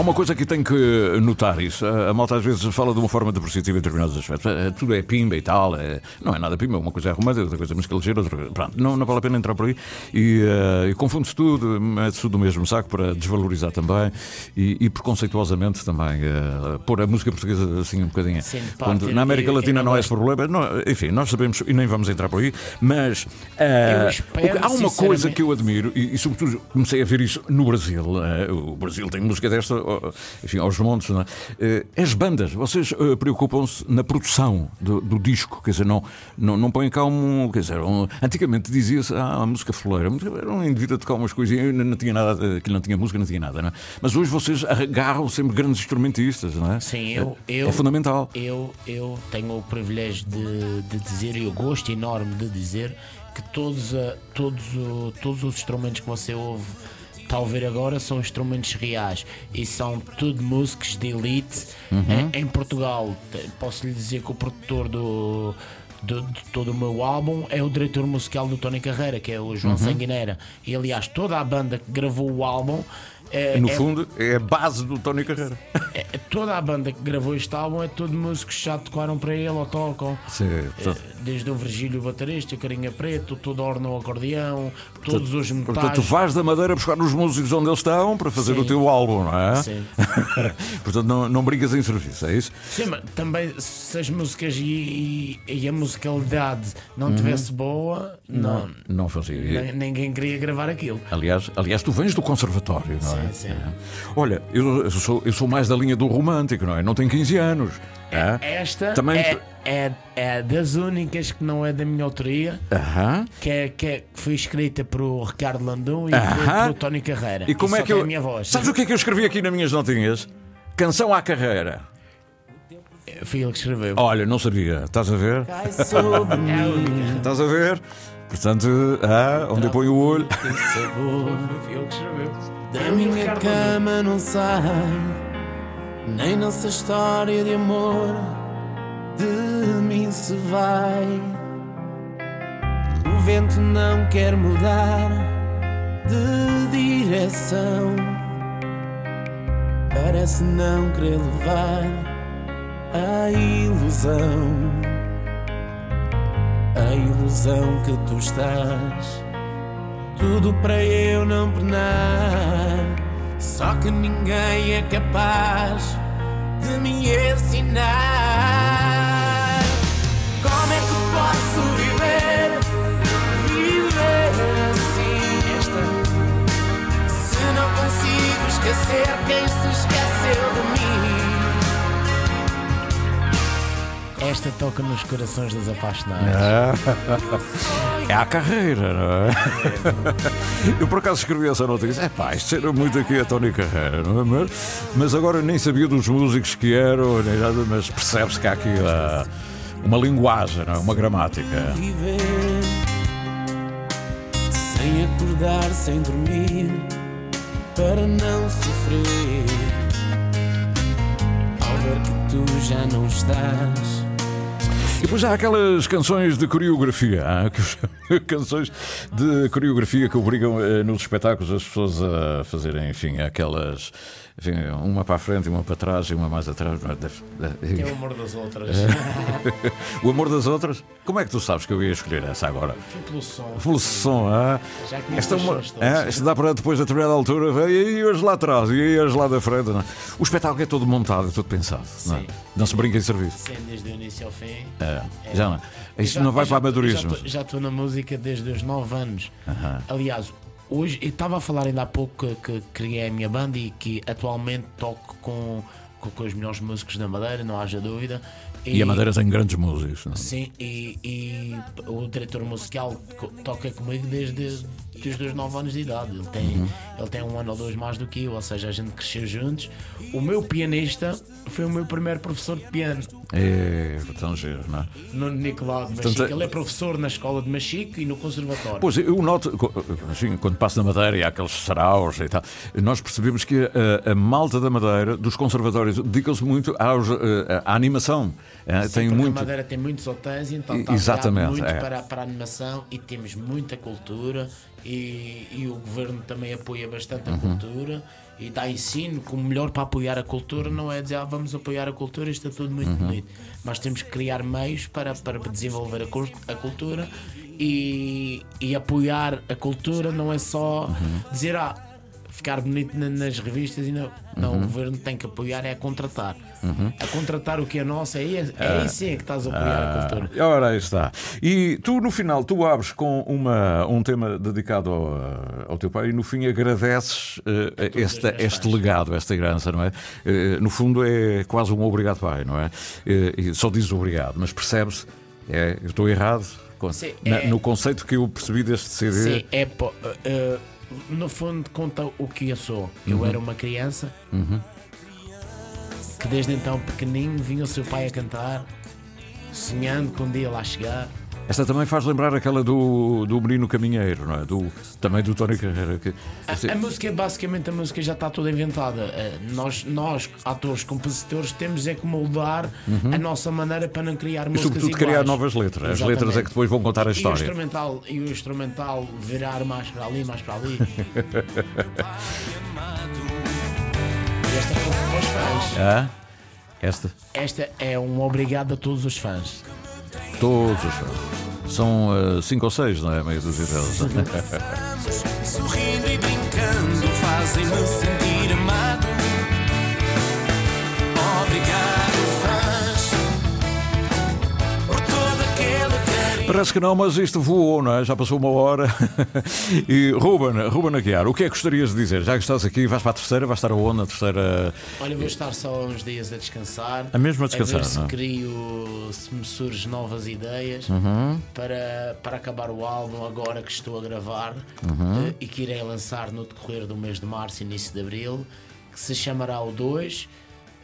Há uma coisa que tem que notar isso. A, malta às vezes fala de uma forma depreciativa em determinados aspectos. Eh, Tudo é pimba e tal. é- não é nada pimba. Uma coisa é romântica, outra coisa é música ligeira, outra coisa. Pronto, não, não vale a pena entrar por aí. E, eh, e confunde-se tudo, mete-se tudo no mesmo saco para desvalorizar também e, e preconceituosamente também eh, pôr a música portuguesa assim um bocadinho. Sim, Quando, na América Latina não é esse problema. Não, enfim, nós sabemos e nem vamos entrar por aí, mas Eu espero, que- há uma coisa que eu admiro e, e sobretudo comecei a ver isso no Brasil. eh, o Brasil tem música desta, oh, enfim, aos montes. Não é? Eh, as bandas, vocês eh, preocupam-se na produção do, do disco, quer dizer, não, não, não põem cá um. Quer dizer, um- antigamente dizia-se, ah, a música foleira, era um indivíduo a tocar umas coisinhas, não, não tinha nada, aquilo não tinha música, não tinha nada, não é? Mas hoje vocês agarram sempre grandes instrumentistas, não é? Sim, eu, eu, É fundamental. Eu, eu tenho o privilégio de, de dizer e o gosto enorme de dizer que todos, todos, todos os instrumentos que você ouve está a ouvir agora são instrumentos reais e são tudo músicos de elite Uhum. em, em Portugal. Posso lhe dizer que o produtor do, do- de todo o meu álbum é o diretor musical do Tony Carreira, que é o Uhum. João Sanguineira. E aliás, toda a banda que gravou o álbum. é- No é- fundo, é a base do Tony Carreira. é- toda a banda que gravou este álbum é tudo músicos que já tocaram para ele ou tocam. Sim, portanto- Eh, Desde o Virgílio Baterista, o Carinha Preto, todo Orno acordeão, todos os metais. Portanto, tu vais da Madeira buscar os músicos onde eles estão para fazer Sim. o teu álbum, não é? Sim. Portanto, não, não brigas em serviço, é isso? Sim, mas também se as músicas e, e- e a musicalidade não Uhum. tivesse boa, não, Não fazia. nem- ninguém queria gravar aquilo. Aliás, aliás, tu vens do conservatório, não é? Sim, sim. É. Olha, eu, eu sou, eu sou mais da linha do romântico, não é? Não tenho 15 anos. é? Esta Também. é, é, é das únicas que não é da minha autoria, Aham. que, é, que, é- foi escrita por Ricardo Landon e Aham. por, por Tony Carreira. E como só é que eu. minha voz. Sabes o que é que eu escrevi aqui nas minhas notinhas? Canção à carreira. Foi ele que escreveu. Olha, não sabia. Estás a ver? É. Estás a ver? Portanto, ah, onde eu ponho o olho. Foi ele que escreveu. Da minha cama não sai Nem nossa história de amor De mim se vai O vento não quer mudar De direção Parece não querer levar A ilusão A ilusão que tu estás tudo para eu não penar. Só que ninguém é capaz de me ensinar. Esquecer quem se esqueceu de mim. Esta toca nos corações dos apaixonados. É a carreira, não é? Eu por acaso escrevi essa nota e disse: é pá, isto era muito aqui a Tony Carreira, não é? Mas, mas agora nem sabia dos músicos que eram, nem nada, mas percebe-se que há aqui ah, uma linguagem, não é? uma gramática. viver sem acordar, sem dormir, para não sofrer. Ao ver que tu já não estás, E depois há aquelas canções de coreografia, que, canções de coreografia que obrigam eh, nos espetáculos as pessoas a fazerem, enfim, aquelas. Enfim, uma para a frente, uma para trás e uma mais atrás. Que é o amor das outras. o amor das outras? Como é que tu sabes que eu ia escolher essa agora? Foi pelo som. Pelo som, ah? Já conheço Esta, é uma, ah, esta dá para depois, a determinada altura, e aí hoje lá atrás, e aí hoje lá da frente. Não é? O espetáculo é todo montado, é todo pensado. Não, é? Sim. não se brinca em serviço. Sim, desde o início ao fim. É, Já não. Isto Já- não vai já- para amadorismo. já estou na música desde os 9 anos. Aliás, hoje eu estava a falar ainda há pouco que, que criei a minha banda e que atualmente toco com, com, com os melhores músicos da Madeira, não haja dúvida. E a Madeira tem grandes músicos. não é? Sim, e, e o diretor musical toca comigo desde, desde os 9 anos de idade. Ele tem, Uhum. ele tem um ano ou dois mais do que eu, ou seja, a gente cresceu juntos. O meu pianista foi o meu primeiro professor de piano. É, tão giro, não é? No Nicolau de Portanto, Machico. é- Ele é professor na escola de Machico e no conservatório. Pois, eu noto, assim, quando passo na Madeira e há aqueles saraus e tal, nós percebemos que a, a malta da Madeira, dos conservatórios, dedicam-se muito aos, eh, à animação. eh, Sim, tem muito. a Madeira tem muitos hotéis, então está muito é. para, para a animação e temos muita cultura e, e o governo também apoia bastante a cultura e dá ensino como melhor para apoiar a cultura não é dizer ah, vamos apoiar a cultura, isto é tudo muito Uhum. bonito. Mas temos que criar meios para, para desenvolver a, a cultura e, e apoiar a cultura não é só Uhum. dizer ah, ficar bonito na- nas revistas e não. Não, Uhum. o governo tem que apoiar, é a contratar. A contratar o que é nosso, é aí, é aí sim é que estás a apoiar a cultura. Ah, ora, aí está. E tu, no final, tu abres com uma, um tema dedicado ao, ao teu pai e, no fim, agradeces este, as este legado, esta herança, não é? Eh, no fundo, é quase um obrigado pai, não é? E só dizes obrigado, mas percebes, é, eu estou errado Sim, na- é- no conceito que eu percebi deste CD. Sim, é eh, no fundo conta o que eu sou. Eu era uma criança que desde então pequenino vinha o seu pai a cantar, sonhando com um dia lá chegar. Esta também faz lembrar aquela do, do Menino Caminheiro, não é? Do, também do Tony Carreira. Que, A, a música, é basicamente, a música já está toda inventada. Eh, nós, nós, atores, compositores, temos é que moldar a nossa maneira para não criar e, músicas sobretudo, iguais. criar novas letras. As letras é Exatamente. que depois vão contar a E o história. instrumental, e o instrumental virar mais para ali, mais para ali. e esta foi para os fãs. Ah, esta? Esta é um obrigado a todos os fãs. Todos os fãs. São eh, cinco ou seis, não é? Meio dúzia deles. Sorrindo e brincando fazem-me sentir amado. Obrigado, Parece que não, mas isto voou, não é? Já passou uma hora. E Ruben, Ruben Aguiar, o que é que gostarias de dizer? Já que estás aqui, vais para a terceira, vais estar aonde? Na terceira. Olha, vou estar só uns dias a descansar. A mesma a descansar, ver se não é? crio, se me surgem novas ideias Uhum. para, para acabar o álbum agora que estou a gravar Uhum. eh, e que irei lançar no decorrer do mês de março, início de abril, que se chamará o 2.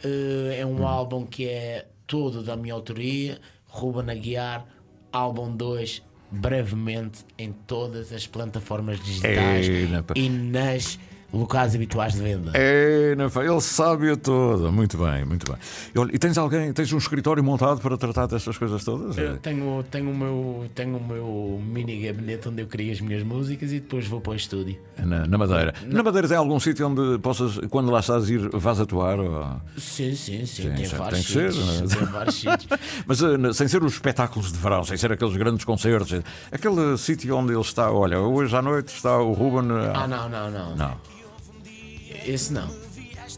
Eh, é um Uhum. álbum que é todo da minha autoria, Ruben Aguiar, álbum 2. Brevemente em todas as plataformas digitais Ei, e nas locais habituais de venda. É, não, pá, ele sabe a toda. Muito bem, muito bem. E, olha, e tens alguém, tens um escritório montado para tratar destas coisas todas? Eu tenho, tenho, o meu, tenho o meu mini gabinete onde eu crio as minhas músicas e depois vou para o estúdio. Na, na Madeira. Na Madeira tem algum sítio onde possas, quando lá estás, ir, vais atuar? ou- Sim, sim, sim. Sim, tem vários tem que ser, sítios. é? Tem vários sítios. Mas eh, sem ser os espetáculos de verão, sem ser aqueles grandes concertos, eh, aquele sítio onde ele está, olha, hoje à noite está o Ruben. eh, Ah, não, não, não. Não. Esse não.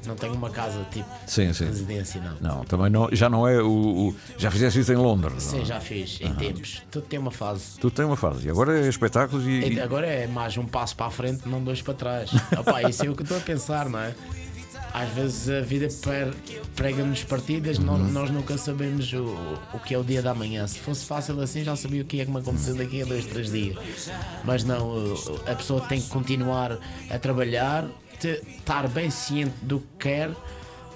Não tenho uma casa tipo Sim, sim. residência, não. Não, também não, já não é o. o- já fizeste isso em Londres. não Sim, é? já fiz, em tempos. Tudo tem uma fase. Tu tens uma fase. E agora é espetáculos e. E Agora é mais um passo para a frente, não dois para trás. Opa, isso é o que estou a pensar, não é? Às vezes a vida prega-nos partidas, Uhum. nós nunca sabemos o, o que é o dia da manhã. Se fosse fácil assim, já sabia o que é que me aconteceu daqui a dois, três dias. Mas não, a pessoa tem que continuar a trabalhar, te- estar bem ciente do que quer,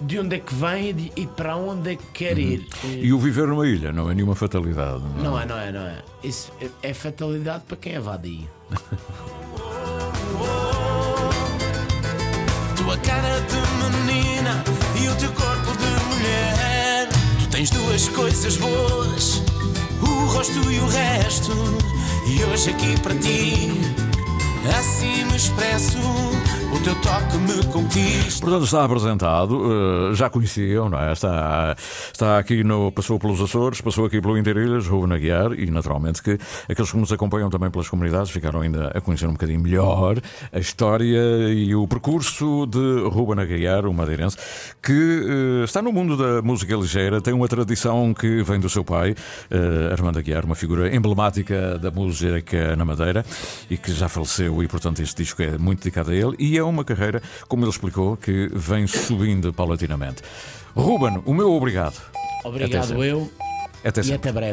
de onde é que vem e, de- e para onde é que quer ir. E- Uhum. E o viver numa ilha não é nenhuma fatalidade. Não, não é, não é, não é. Isso é, é fatalidade para quem é vadio. Tua cara de menina e o teu corpo de mulher. Tu tens duas coisas boas, o rosto e o resto. E hoje aqui para ti, assim me expresso. O teu toque me conquista. Portanto, está apresentado, eh, já conheciam, não é? Está, está aqui no. Passou pelos Açores, passou aqui pelo Interilhas, Ruben Aguiar, e naturalmente que aqueles que nos acompanham também pelas comunidades ficaram ainda a conhecer um bocadinho melhor a história e o percurso de Ruben Aguiar, o madeirense, que eh, está no mundo da música ligeira, tem uma tradição que vem do seu pai, eh, Armando Aguiar, uma figura emblemática da música na Madeira e que já faleceu, e portanto este disco é muito dedicado a ele, e é uma carreira, como ele explicou, que vem subindo paulatinamente. Ruben, o meu obrigado. Até Obrigado sempre. eu Até e até breve.